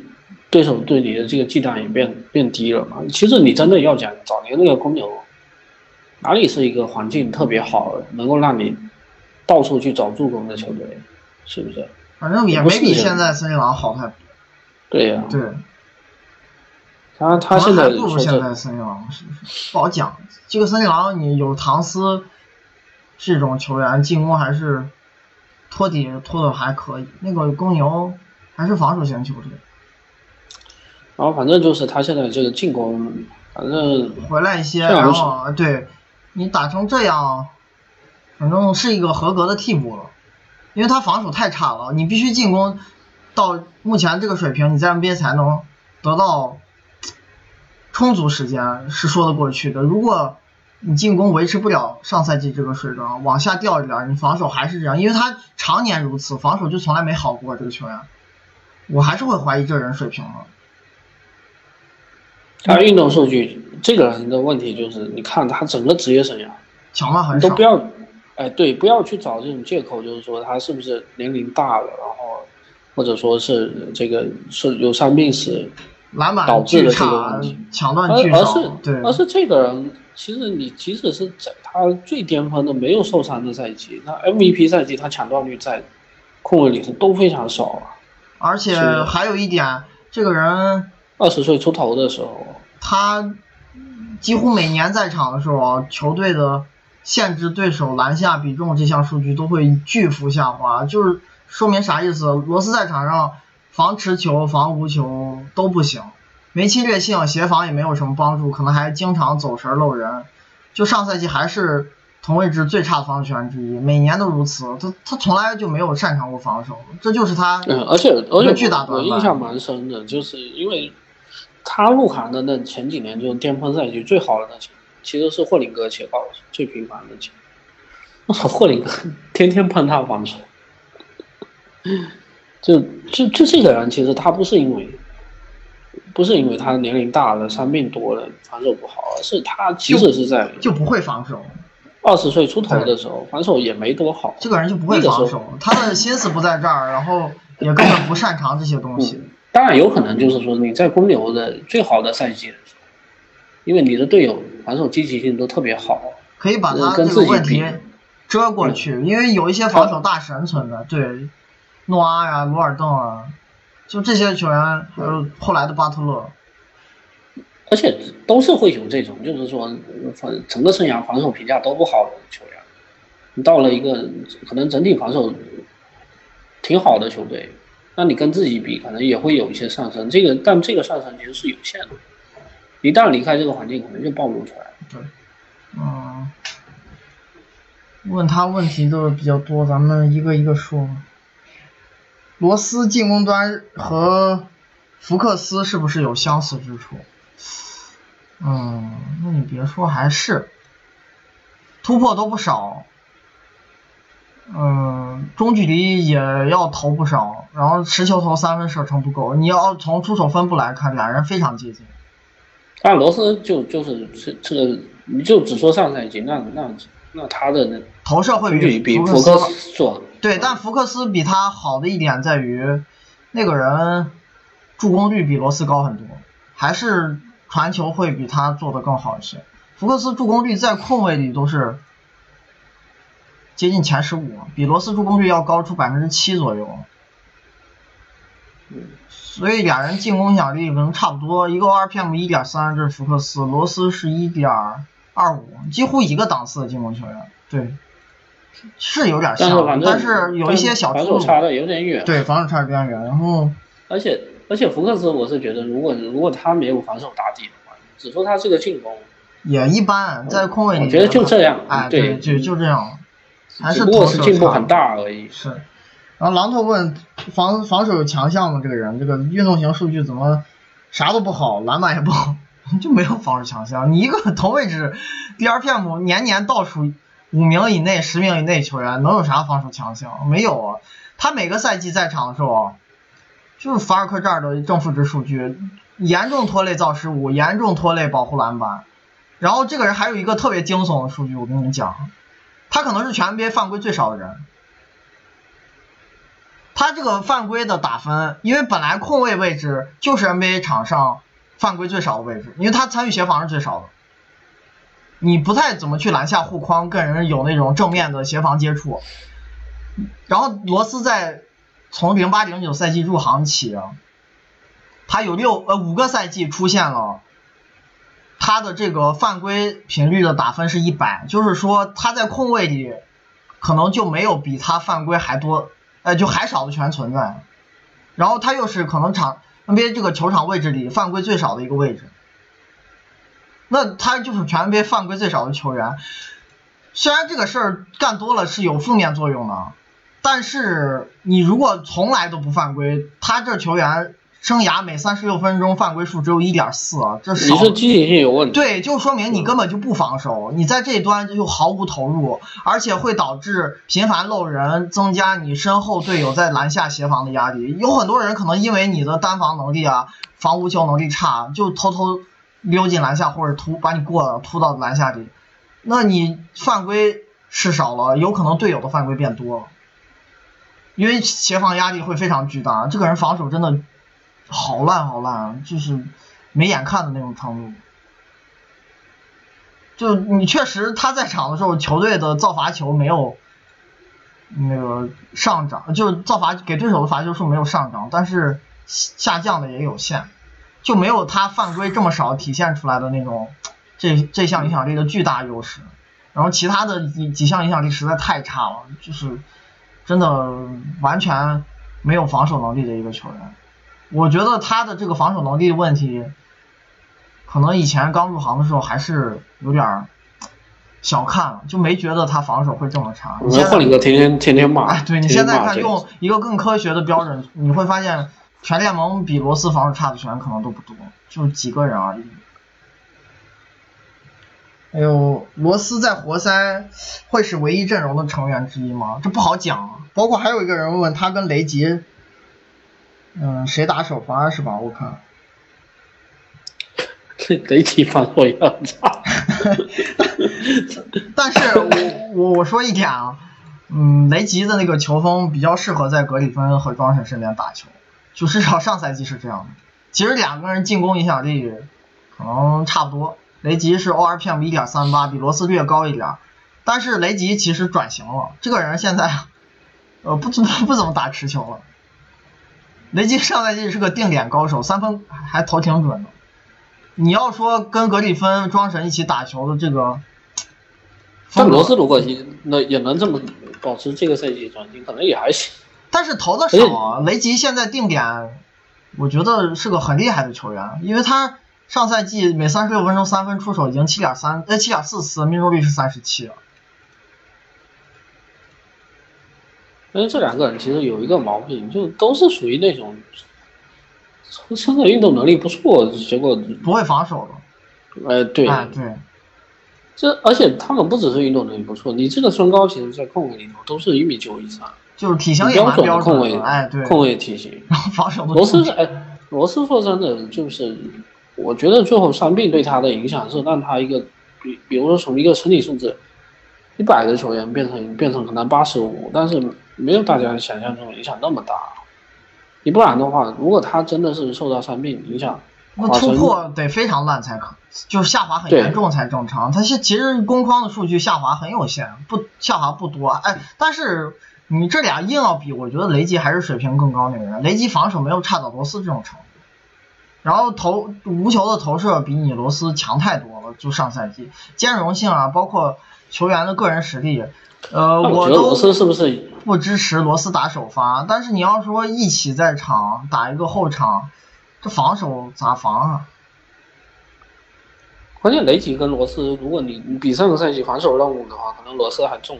对手对你的这个忌惮也变变低了嘛。其实你真的要讲早年那个公牛，哪里是一个环境特别好，能够让你。到处去找助攻的球队，是不是？反正也没比现在森林狼好太多。对呀。对。他他现在不如现在森林狼，是不是？不好讲。这个森林狼，你有唐斯这种球员，进攻还是托底托的还可以。那个公牛还是防守型球队。然后反正就是他现在这个进攻，反正回来一些，然后对你打成这样。反正是一个合格的替补了，因为他防守太差了，你必须进攻到目前这个水平，你在 NBA 才能得到充足时间，是说得过去的。如果你进攻维持不了上赛季这个水准，往下掉一点，你防守还是这样，因为他常年如此，防守就从来没好过。这个球员，我还是会怀疑这人水平的。他运动数据，这个人的问题就是，你看他整个职业生涯强了很少，都不要。哎，对，不要去找这种借口，就是说他是不是年龄大了，然后或者说是这个是有伤病史导致的这个问题，抢断巨少，对，而是这个人其实你即使是在他最巅峰的没有受伤的赛季，那 MVP 赛季他抢断率在控卫里是都非常少啊。而且还有一点，这个人二十岁出头的时候，他几乎每年在场的时候，球队的。限制对手篮下比重这项数据都会巨幅下滑，就是说明啥意思？罗斯在场上防持球、防无球都不行，没侵略性，协防也没有什么帮助，可能还经常走神漏人。就上赛季还是同位置最差的防守球员之一，每年都如此。他他从来就没有擅长过防守，这就是他。嗯，而且而且巨大短板。我印象蛮深的，就是因为他入行的那前几年，就是巅峰赛季最好的那几年。其实是霍林格切到最频繁的球，我 操，霍林格天天喷他防守，就就就这个人，其实他不是因为，不是因为他年龄大了、伤病多了、防守不好，而是他其实是在就不会防守。二十岁出头的时候，防守也没多好。这个人就不会防守，他的心思不在这儿，然后也根本不擅长这些东西。当然有可能就是说你在公牛的最好的赛季。因为你的队友防守积极性都特别好，可以把他这个问题遮过去。因为有一些防守大神存在，对，诺阿呀、罗尔邓啊，就这些球员，还有后来的巴特勒，而且都是会有这种，就是说，防整个生涯防守评价都不好的球员，你到了一个可能整体防守挺好的球队，那你跟自己比，可能也会有一些上升。这个，但这个上升其实是有限的。一旦离开这个环境，可能就暴露出来。对，嗯，问他问题都比较多，咱们一个一个说。罗斯进攻端和福克斯是不是有相似之处？嗯，那你别说，还是突破都不少。嗯，中距离也要投不少，然后持球投三分射程不够。你要从出手分布来看，俩人非常接近。但罗斯就就是这这个，你就只说上赛季，那那那他的那投射会比比福克斯做对，但福克斯比他好的一点在于，那个人助攻率比罗斯高很多，还是传球会比他做的更好一些。福克斯助攻率在控卫里都是接近前十五，比罗斯助攻率要高出百分之七左右。嗯。所以俩人进攻影响力可能差不多，一个 RPM 一点三，这是福克斯，罗斯是一点二五，几乎一个档次的进攻球员。对，是有点像，但是有一些小出入。防守差的有点远。对，防守差的比较远。然后，而且而且福克斯，我是觉得，如果如果他没有防守打底的话，只说他是个进攻也一般，在空位里。我觉得就这样。哎，对，就就这样。还是不过是进步很大而已。是。然后榔头问防防守有强项吗？这个人，这个运动型数据怎么啥都不好，篮板也不好，就没有防守强项。你一个同位置 DRPM 年年倒数五名以内、十名以内球员，能有啥防守强项？没有啊。他每个赛季在场的时候，就是法尔克这儿的正负值数据，严重拖累造失误，严重拖累保护篮板。然后这个人还有一个特别惊悚的数据，我跟你讲，他可能是全 NBA 犯规最少的人。他这个犯规的打分，因为本来控卫位置就是 NBA 场上犯规最少的位置，因为他参与协防是最少的。你不太怎么去篮下护框，跟人有那种正面的协防接触。然后罗斯在从零八零九赛季入行起，他有六呃五个赛季出现了他的这个犯规频率的打分是一百，就是说他在控卫里可能就没有比他犯规还多。呃，就还少的全存在，然后他又是可能场 NBA 这个球场位置里犯规最少的一个位置，那他就是全 NBA 犯规最少的球员。虽然这个事儿干多了是有负面作用的，但是你如果从来都不犯规，他这球员。生涯每三十六分钟犯规数只有一点四，这少。你是积极性有问题。对，就说明你根本就不防守，你在这一端就毫无投入，而且会导致频繁漏人，增加你身后队友在篮下协防的压力。有很多人可能因为你的单防能力啊，防无球能力差，就偷偷溜进篮下或者突把你过了，突到篮下里，那你犯规是少了，有可能队友的犯规变多了，因为协防压力会非常巨大。这个人防守真的。好烂好烂，就是没眼看的那种程度。就你确实他在场的时候，球队的造罚球没有那个上涨，就造罚给对手的罚球数没有上涨，但是下降的也有限，就没有他犯规这么少体现出来的那种这这项影响力的巨大优势。然后其他的几几项影响力实在太差了，就是真的完全没有防守能力的一个球员。我觉得他的这个防守能力问题，可能以前刚入行的时候还是有点小看了，就没觉得他防守会这么差。你换一个天天天天骂。哎，对你现在看用一个更科学的标准，你会发现全联盟比罗斯防守差的球员可能都不多，就几个人而已。还有罗斯在活塞会是唯一阵容的成员之一吗？这不好讲。包括还有一个人问他跟雷吉。嗯，谁打首发是吧？我看这，雷吉防守也很差。但是我我我说一点啊，嗯，雷吉的那个球风比较适合在格里芬和庄神身边打球，就至少上赛季是这样的。其实两个人进攻影响力可能差不多，雷吉是 ORPM 一点三八，比罗斯略高一点。但是雷吉其实转型了，这个人现在呃不怎么不怎么打持球了。雷吉上赛季是个定点高手，三分还投挺准的。你要说跟格里芬、庄神一起打球的这个，但罗斯如果那也能这么保持这个赛季转型，可能也还行。但是投的少啊。雷吉现在定点，我觉得是个很厉害的球员，因为他上赛季每三十六分钟三分出手已经七点三呃七点四次，命中率是三十七了。因为这两个人其实有一个毛病，就都是属于那种，身的运动能力不错，结果不会防守的。哎，对，哎对，这而且他们不只是运动能力不错，你这个身高其实，在控卫里头都是一米九以上，就是体型也蛮标准控卫，哎对，控卫体型，然后防守罗斯哎，罗斯说真的，就是我觉得最后伤病对他的影响是让他一个，比比如说从一个身体素质一百的球员变成变成可能八十五，但是。没有大家想象中影响那么大，你不然的话，如果他真的是受到伤病影响，那突破得非常烂才可，就是下滑很严重才正常。他是其实攻框的数据下滑很有限，不下滑不多。哎，但是你这俩硬要比，我觉得雷吉还是水平更高那个人。雷吉防守没有差到罗斯这种程度，然后投无球的投射比你罗斯强太多了。就上赛季兼容性啊，包括。球员的个人实力，呃，我觉得罗斯是不是不支持罗斯打首发？但是你要说一起在场打一个后场，这防守咋防啊？关键雷吉跟罗斯，如果你你比上个赛季防守任务的话，可能罗斯还重。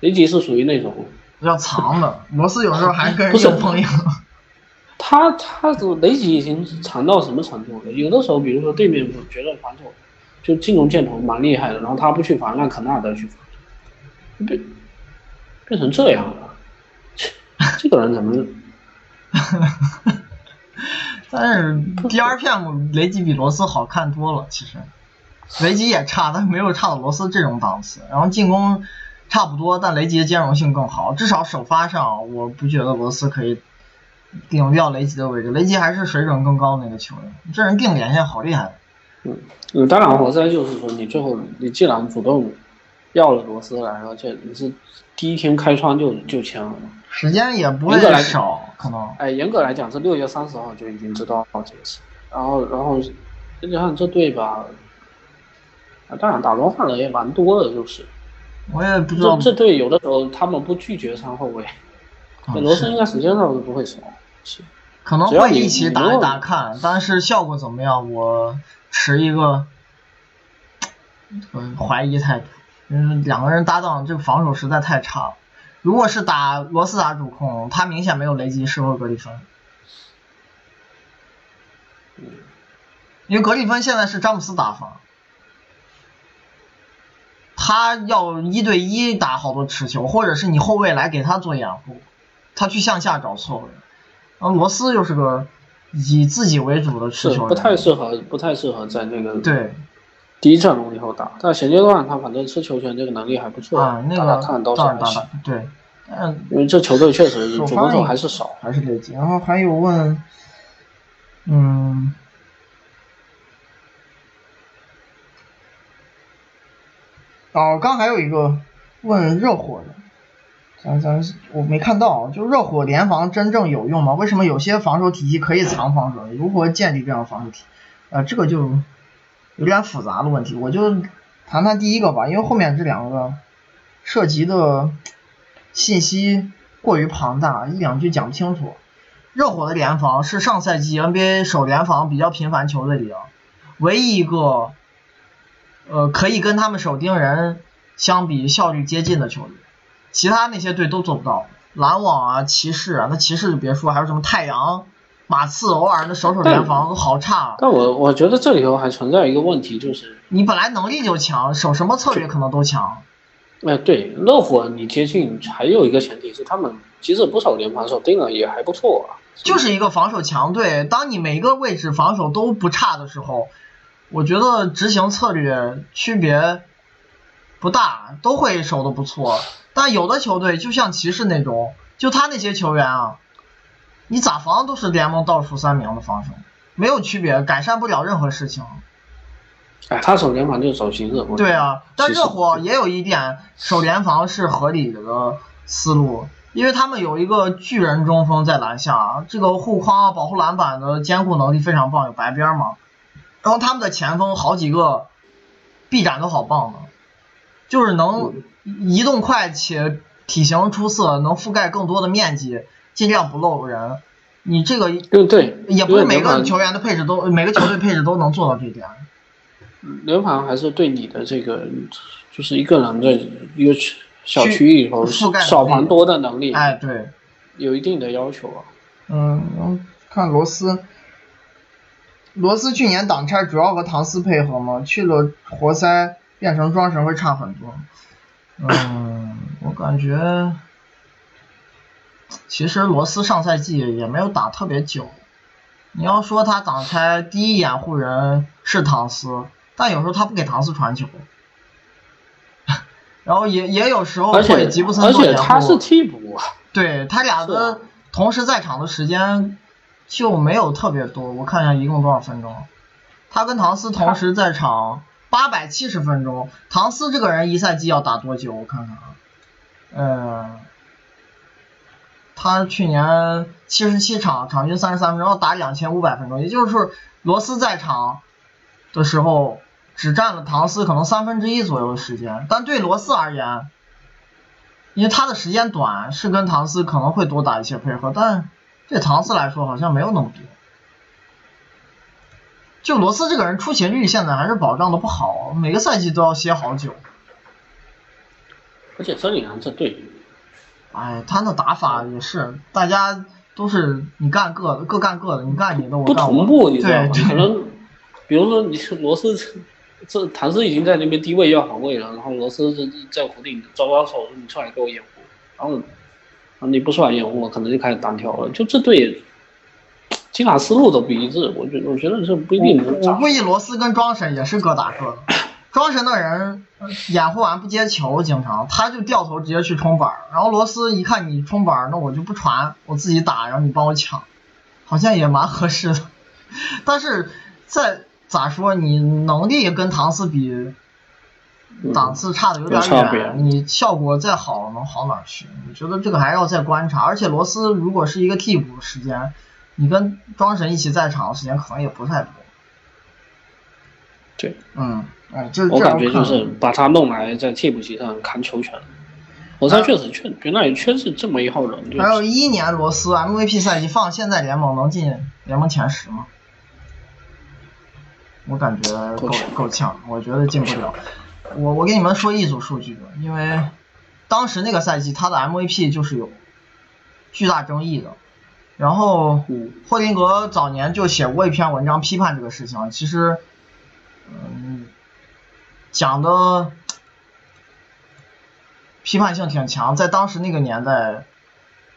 雷吉是属于那种要藏的，罗斯有时候还跟人硬碰硬。他他雷吉已经藏到什么程度了？有的时候，比如说对面觉得防守就进攻箭头蛮厉害的，然后他不去防，让肯纳德去防，变变成这样了。这个人怎么？但是第二片雷吉比罗斯好看多了，其实雷吉也差，但没有差到罗斯这种档次。然后进攻差不多，但雷吉的兼容性更好，至少首发上我不觉得罗斯可以。顶掉雷吉的位置，雷吉还是水准更高的那个球员。这人定连线好厉害。嗯，当然，活塞就是说，你最后你既然主动要了罗斯来，而且你是第一天开窗就就签了，时间也不会少，可能。哎，严格来讲是六月三十号就已经知道这个事。然后，然后再加上这队吧，啊，当然打罗换了也蛮多的，就是。我也不知道。这队有的时候他们不拒绝上后卫，罗斯应该时间上是不会少。可能会一起打一打看，但是效果怎么样，我持一个怀疑态度。嗯，两个人搭档，这个防守实在太差了。如果是打罗斯打主控，他明显没有雷吉适合格里芬。因为格里芬现在是詹姆斯打法，他要一对一打好多持球，或者是你后卫来给他做掩护，他去向下找错位。啊，罗斯又是个以自己为主的持球，不太适合，不太适合在那个对第一阵容里头打。但现阶段他反正吃球权这个能力还不错，啊，那个看到是行。对，嗯，因为这球队确实主攻手还是少，还是累积。然后还有问，嗯，哦，刚还有一个问热火的。咱咱我没看到，就热火联防真正有用吗？为什么有些防守体系可以藏防守？如何建立这样防守体？呃，这个就有点复杂的问题。我就谈谈第一个吧，因为后面这两个涉及的信息过于庞大，一两句讲不清楚。热火的联防是上赛季 NBA 守联防比较频繁球队里啊，唯一一个呃可以跟他们守盯人相比效率接近的球队。其他那些队都做不到，篮网啊、骑士啊，那骑士就别说，还有什么太阳、马刺，偶尔的守守联防都好差。但我我觉得这里头还存在一个问题，就是你本来能力就强，守什么策略可能都强。哎，对，热火你接近还有一个前提是他们即使不守联防，守盯了也还不错啊。就是一个防守强队，当你每一个位置防守都不差的时候，我觉得执行策略区别不大，都会守的不错。但有的球队就像骑士那种，就他那些球员啊，你咋防都是联盟倒数三名的防守，没有区别，改善不了任何事情。哎，他守联防就守骑士。对啊，但热火也有一点守联防是合理的思路，因为他们有一个巨人中锋在篮下，这个护框、保护篮板的兼顾能力非常棒，有白边嘛。然后他们的前锋好几个臂展都好棒的，就是能。移动快且体型出色，能覆盖更多的面积，尽量不漏人。你这个对对，也不是每个球员的配置都，每个球队配置都能做到这一点。联防还是对你的这个，就是一个人的一个小区域里头少盘多的能力，哎，对，有一定的要求啊。嗯，看罗斯，罗斯去年挡拆主要和唐斯配合嘛，去了活塞变成庄神会差很多。嗯，我感觉其实罗斯上赛季也没有打特别久。你要说他挡拆第一掩护人是唐斯，但有时候他不给唐斯传球，然后也也有时候会吉布森做掩护。他是替补。对他俩的同时在场的时间就没有特别多，我看一下一共多少分钟。他跟唐斯同时在场。八百七十分钟，唐斯这个人一赛季要打多久？我看看啊，嗯，他去年七十七场，场均三十三分钟，要打两千五百分钟。也就是说，罗斯在场的时候，只占了唐斯可能三分之一左右的时间，但对罗斯而言，因为他的时间短，是跟唐斯可能会多打一些配合，但对唐斯来说好像没有那么多。就罗斯这个人出勤率现在还是保障的不好，每个赛季都要歇好久。而且这里昂这队，哎，他那打法也是，大家都是你干各各干各的，你干你的，我不干我同步，你知道吗？可能，比如说你是罗斯，这唐斯已经在那边低位要好位了，然后罗斯这在湖顶招招手，你出来给我掩护，然后，你不出来掩护，我可能就开始单挑了。就这队，击打思路都不一致，我觉我觉得这不一定能。我估计罗斯跟庄神也是各打各的。庄神的人呃掩护完不接球，经常他就掉头直接去冲板儿，然后罗斯一看你冲板儿，那我就不传，我自己打，然后你帮我抢，好像也蛮合适的。但是在咋说，你能力跟唐斯比，档次差的有点有差别远，你效果再好能好哪儿去？我觉得这个还要再观察。而且罗斯如果是一个替补时间，你跟庄神一起在场的时间可能也不太多。对，嗯，哎，这我这样看感觉就是把他弄来在替补席上扛球权。我猜确实缺，原来缺是这么一号人，就还有一一年罗斯 MVP 赛季放现在联盟能进联盟前十吗？我感觉够够呛，我觉得进不了。我我给你们说一组数据吧，因为当时那个赛季他的 MVP 就是有巨大争议的。然后嗯霍林格早年就写过一篇文章批判这个事情，其实，嗯，讲的批判性挺强，在当时那个年代，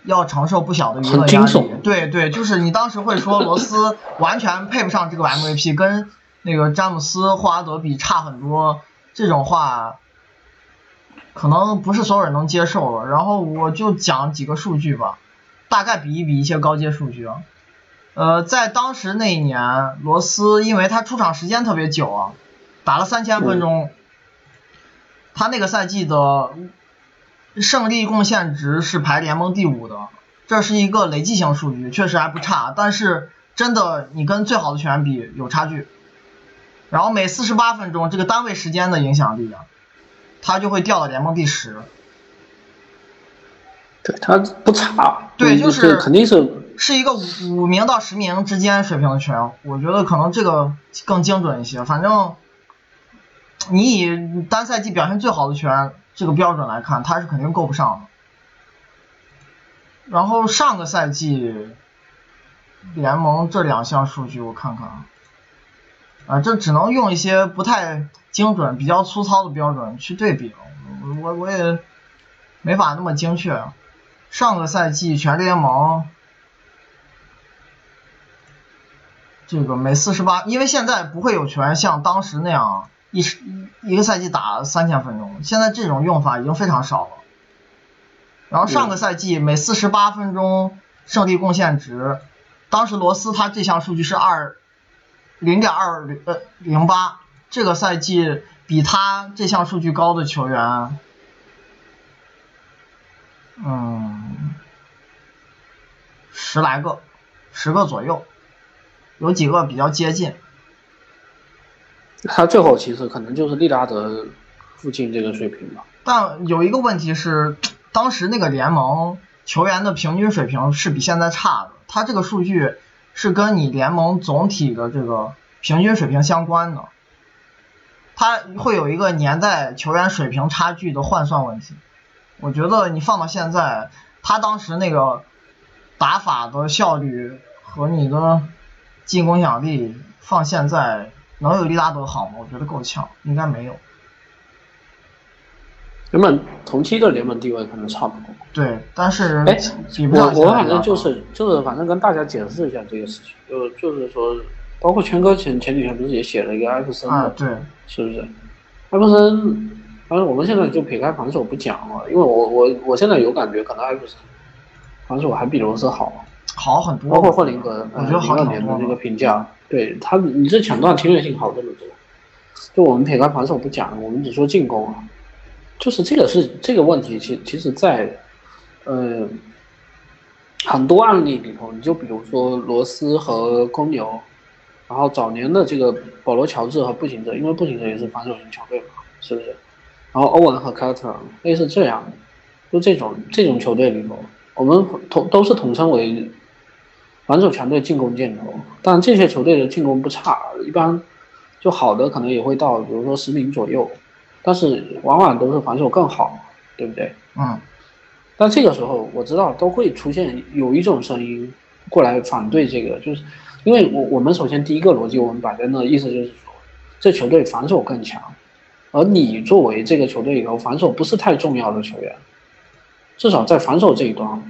要承受不小的舆论压力。对对，就是你当时会说罗斯完全配不上这个 MVP，跟那个詹姆斯、霍华德比差很多，这种话可能不是所有人能接受的。然后我就讲几个数据吧，大概比一比一些高阶数据啊。呃，在当时那一年，罗斯因为他出场时间特别久啊，打了三千分钟，他那个赛季的胜利贡献值是排联盟第五的，这是一个累计性数据，确实还不差。但是真的，你跟最好的球员比有差距。然后每四十八分钟这个单位时间的影响力啊，他就会掉到联盟第十。对他不差，嗯对就是肯定是是一个五五名到十名之间水平的球员，我觉得可能这个更精准一些。反正你以单赛季表现最好的球员这个标准来看，他是肯定够不上的。然后上个赛季联盟这两项数据我看看啊，啊，这只能用一些不太精准、比较粗糙的标准去对比了，我我我也没法那么精确啊。上个赛季全联盟这个每四十八，因为现在不会有权像当时那样一时一个赛季打三千分钟，现在这种用法已经非常少了。然后上个赛季每四十八分钟胜利贡献值，当时罗斯他这项数据是二零点二零呃零八，这个赛季比他这项数据高的球员，嗯，十来个，十个左右，有几个比较接近。他最后其实可能就是利拉德附近这个水平吧。但有一个问题是，当时那个联盟球员的平均水平是比现在差的，他这个数据是跟你联盟总体的这个平均水平相关的，它会有一个年代球员水平差距的换算问题。我觉得你放到现在，他当时那个打法的效率和你的进攻响力放现在能有利拉德好吗？我觉得够呛，应该没有。原本同期的联盟地位可能差不多。对，但是哎我我反正就是就是反正跟大家解释一下这个事情，就就是说，包括圈哥前前几天不是也写了一个艾弗森的，，啊对，是不是？艾弗森，反正我们现在就撇开防守不讲了，因为我我我现在有感觉，可能艾弗森防守还比罗斯好，好很多。包括霍林格，我觉得好零二挺多年的那个评价，对他，你这抢断侵略性好这么多。就我们撇开防守不讲，我们只说进攻啊，就是这个是这个问题，其其实在，呃，很多案例里头，你就比如说罗斯和公牛，然后早年的这个保罗乔治和步行者，因为步行者也是防守型球队嘛，是不是？然后欧文和凯特类似这样，就这种这种球队里头，我们统都是统称为防守强队进攻箭头。但这些球队的进攻不差，一般就好的可能也会到，比如说十名左右，但是往往都是防守更好，对不对？嗯。但这个时候我知道都会出现有一种声音过来反对这个，就是因为我我们首先第一个逻辑我们摆在那，意思就是说这球队防守更强，而你作为这个球队里头防守不是太重要的球员，至少在防守这一端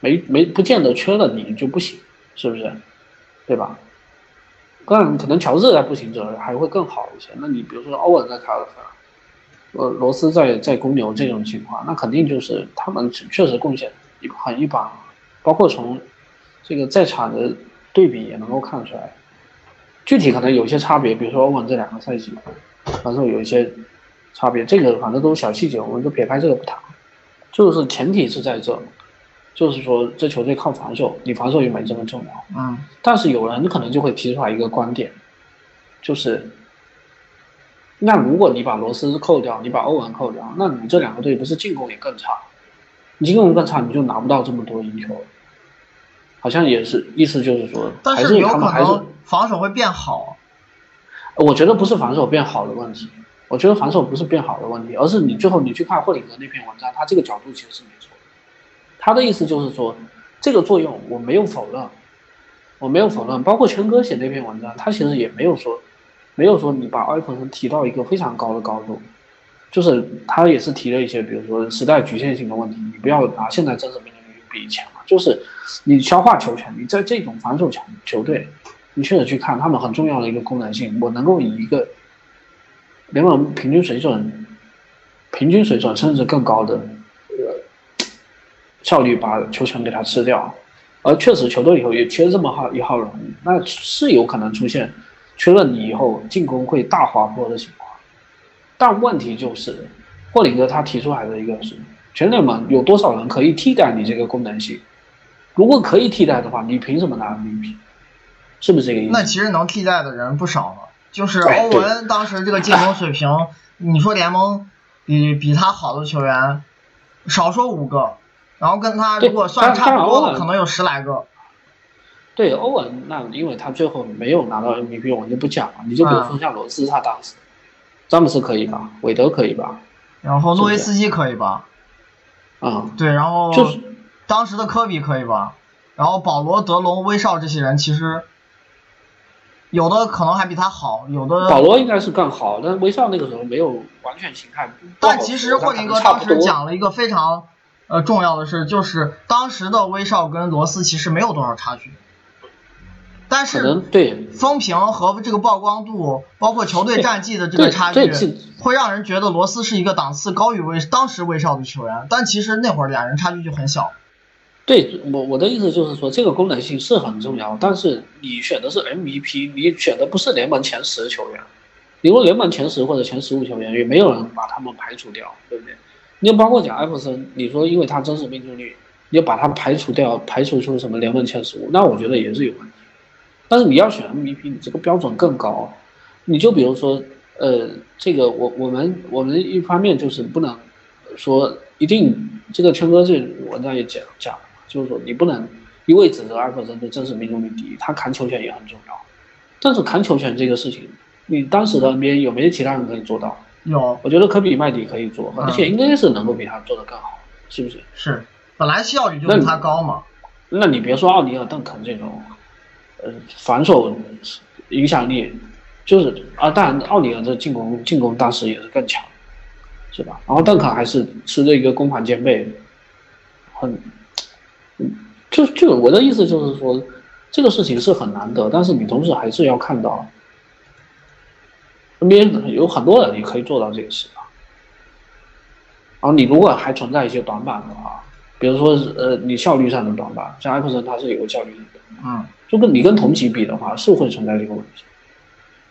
没没不见得缺了你就不行，是不是？对吧？当然可能乔治在步行者还会更好一些，那你比如说欧文在凯尔特人。呃，罗斯在在公牛这种情况，那肯定就是他们确实贡献一很一般，包括从这个在场的对比也能够看出来，具体可能有些差别，比如说欧文这两个赛季，反正有一些差别，这个反正都是小细节，我们就撇开这个不谈，就是前提是在这，就是说这球队靠防守，你防守也没这么重要，嗯，但是有人可能就会提出来一个观点，就是。那如果你把罗斯扣掉，你把欧文扣掉，那你这两个队不是进攻也更差？你进攻更差，你就拿不到这么多赢球。好像也是，意思就是说，但是有可能防守会变好。我觉得不是防守变好的问题，我觉得防守不是变好的问题，而是你最后你去看霍里格那篇文章，他这个角度其实是没错。他的意思就是说，这个作用我没有否认，我没有否认，包括全哥写那篇文章，他其实也没有说。没有说你把艾弗森提到一个非常高的高度，就是他也是提了一些，比如说时代局限性的问题。你不要拿现在真实命中率比以前了，就是你消化球权，你在这种防守强球队，你确实去看他们很重要的一个功能性，我能够以一个联盟平均水准、平均水准甚至更高的呃效率把球权给他吃掉。而确实球队里头也缺这么号一号人，那是有可能出现。缺了你以后，进攻会大滑坡的情况。但问题就是，霍林格他提出来的一个是，全联盟有多少人可以替代你这个功能性？如果可以替代的话，你凭什么拿 MVP？是不是这个意思？那其实能替代的人不少了，就是欧文当时这个进攻水平，你说联盟比比他好的球员，少说五个，然后跟他如果算差不多的，可能有十来个。对欧文，那因为他最后没有拿到 MVP，我们就不讲了。你就比如说像罗斯，他当时，詹姆斯可以吧？韦德可以吧？然后诺维斯基可以吧？啊，对，然后就是当时的科比可以吧？然后保罗、德隆、威少这些人，其实有的可能还比他好，有的保罗应该是更好，但威少那个时候没有完全形态。但其实霍林哥当时讲了一个非常呃重要的事，就是当时的威少跟罗斯其实没有多少差距。但是对风评和这个曝光度，包括球队战绩的这个差距，会让人觉得罗斯是一个档次高于威当时威少的球员。但其实那会儿俩人差距就很小。对我我的意思就是说，这个功能性是很重要，但是你选的是 MVP，你选的不是联盟前十的球员。你说联盟前十或者前十五球员，也没有人把他们排除掉，对不对？你包括讲艾弗森，你说因为他真实命中率，你要把他排除掉，排除出什么联盟前十五，那我觉得也是有问题。但是你要选 MVP，你这个标准更高。你就比如说，呃，这个我我们我们一方面就是不能说一定这个圈哥这文章也讲讲，就是说你不能一味指责艾弗森的真实命中率低，他砍球权也很重要。但是砍球权这个事情，你当时的 NBA 有没有其他人可以做到？有，我觉得科比麦迪可以做，而且应该是能够比他做的更好，是不是？是，本来效率就比他高嘛。那你别说奥尼尔、邓肯这种。呃，防守影响力就是啊，当然奥尼尔这进攻进攻大师也是更强，是吧？然后邓肯还是吃这一个攻防兼备，很，就就我的意思就是说，这个事情是很难得，但是你同时还是要看到，NBA 有很多人也可以做到这个事啊。然后你如果还存在一些短板的话，比如说呃，你效率上的短板，像艾弗森他是有个效率的，嗯。就跟你跟同级比的话，是会存在这个问题。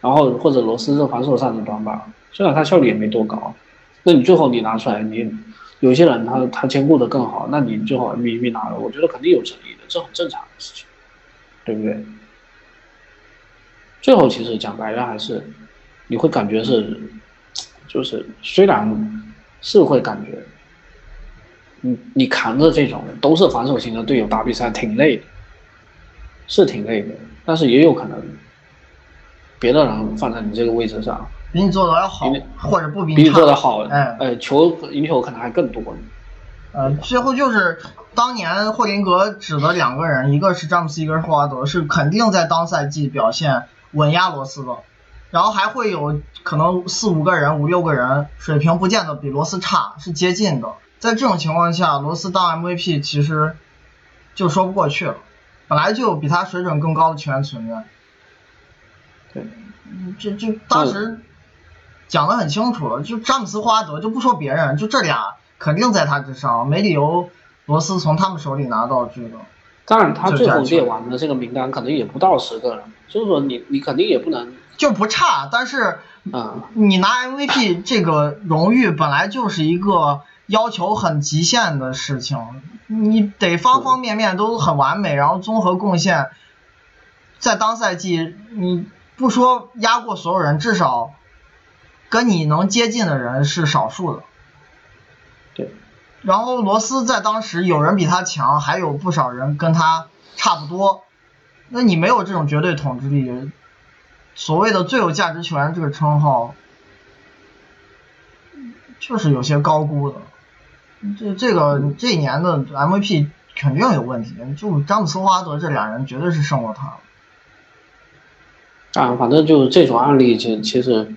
然后或者罗斯这防守上的短板，虽然他效率也没多高，那你最后你拿出来，你有些人他他兼顾的更好，那你最后 MVP 拿了，我觉得肯定有诚意的，这很正常的事情，对不对？最后其实讲白了还是，你会感觉是，就是虽然是会感觉，你你扛着这种都是防守型的队友打比赛挺累的，是挺累的，但是也有可能别的人放在你这个位置上，比你做的要好，或者不比比你做的好，哎，呃，球赢球可能还更多呢。呃，最后就是当年霍林格指的两个人，一个是詹姆斯，一个是霍华德，是肯定在当赛季表现稳压罗斯的。然后还会有可能四五个人、五六个人水平不见得比罗斯差，是接近的。在这种情况下，罗斯当 MVP 其实就说不过去了。本来就有比他水准更高的球员存在。对，嗯，这这当时讲的很清楚了，就詹姆斯、霍华德就不说别人，就这俩肯定在他之上，没理由罗斯从他们手里拿到这个。当然，他最后列完的这个名单可能也不到十个人，就是说你你肯定也不能就不差，但是啊、你拿 MVP 这个荣誉本来就是一个要求很极限的事情，你得方方面面都很完美，然后综合贡献，在当赛季你不说压过所有人，至少跟你能接近的人是少数的。对，然后罗斯在当时有人比他强，还有不少人跟他差不多，那你没有这种绝对统治力，所谓的最有价值球员这个称号，确实有些高估的。这这个这一年的 MVP 肯定有问题，就詹姆斯、霍华德这俩人绝对是胜过他。啊，反正就是这种案例，其其实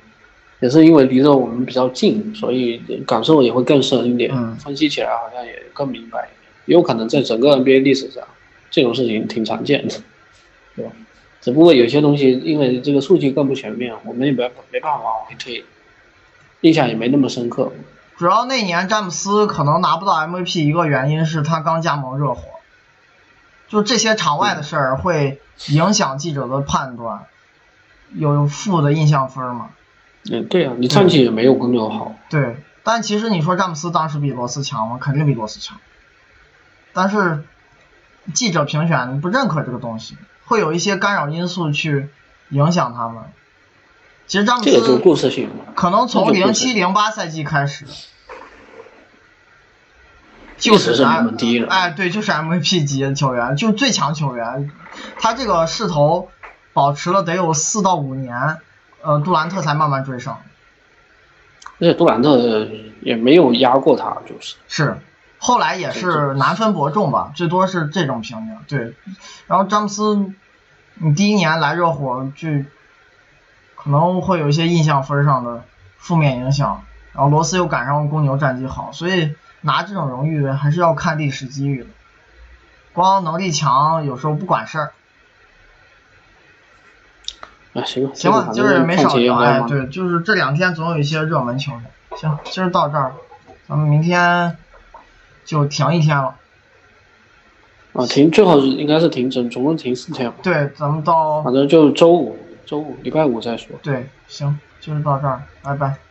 也是因为离着我们比较近，所以感受也会更深一点，嗯分析起来好像也更明白一点。也有可能在整个 NBA 历史上，这种事情挺常见的，对吧？只不过有些东西因为这个数据更不全面，我们也没没办法往回推，印象也没那么深刻。主要那年詹姆斯可能拿不到 MVP，一个原因是他刚加盟热火，就这些场外的事儿会影响记者的判断，有负的印象分嘛？嗯，对啊，你战绩也没有公牛好。对，但其实你说詹姆斯当时比罗斯强吗？肯定比罗斯强，但是记者评选不认可这个东西，会有一些干扰因素去影响他们。其实詹姆这个就是斯故事性。可能从零七零八赛季开始，就是 M 联盟第一人哎，对，就是 MVP 级的球员，就是最强球员。他这个势头保持了得有四到五年，呃，杜兰特才慢慢追上。而且杜兰特也没有压过他，就是是，后来也是难分伯仲吧，最多是这种评价。对，然后詹姆斯，你第一年来热火就可能会有一些印象分上的负面影响，然后罗斯又赶上公牛战绩好，所以拿这种荣誉还是要看历史机遇的。光能力强有时候不管事儿。啊，行吧，行吧，今儿也没少聊，哎，对，就是这两天总有一些热门球员。行，今儿到这儿，咱们明天就停一天了。啊，停，最好是应该是停整，总共停四天吧，对，咱们到反正就周五，周五礼拜五再说。对，行，今儿到这儿，拜拜。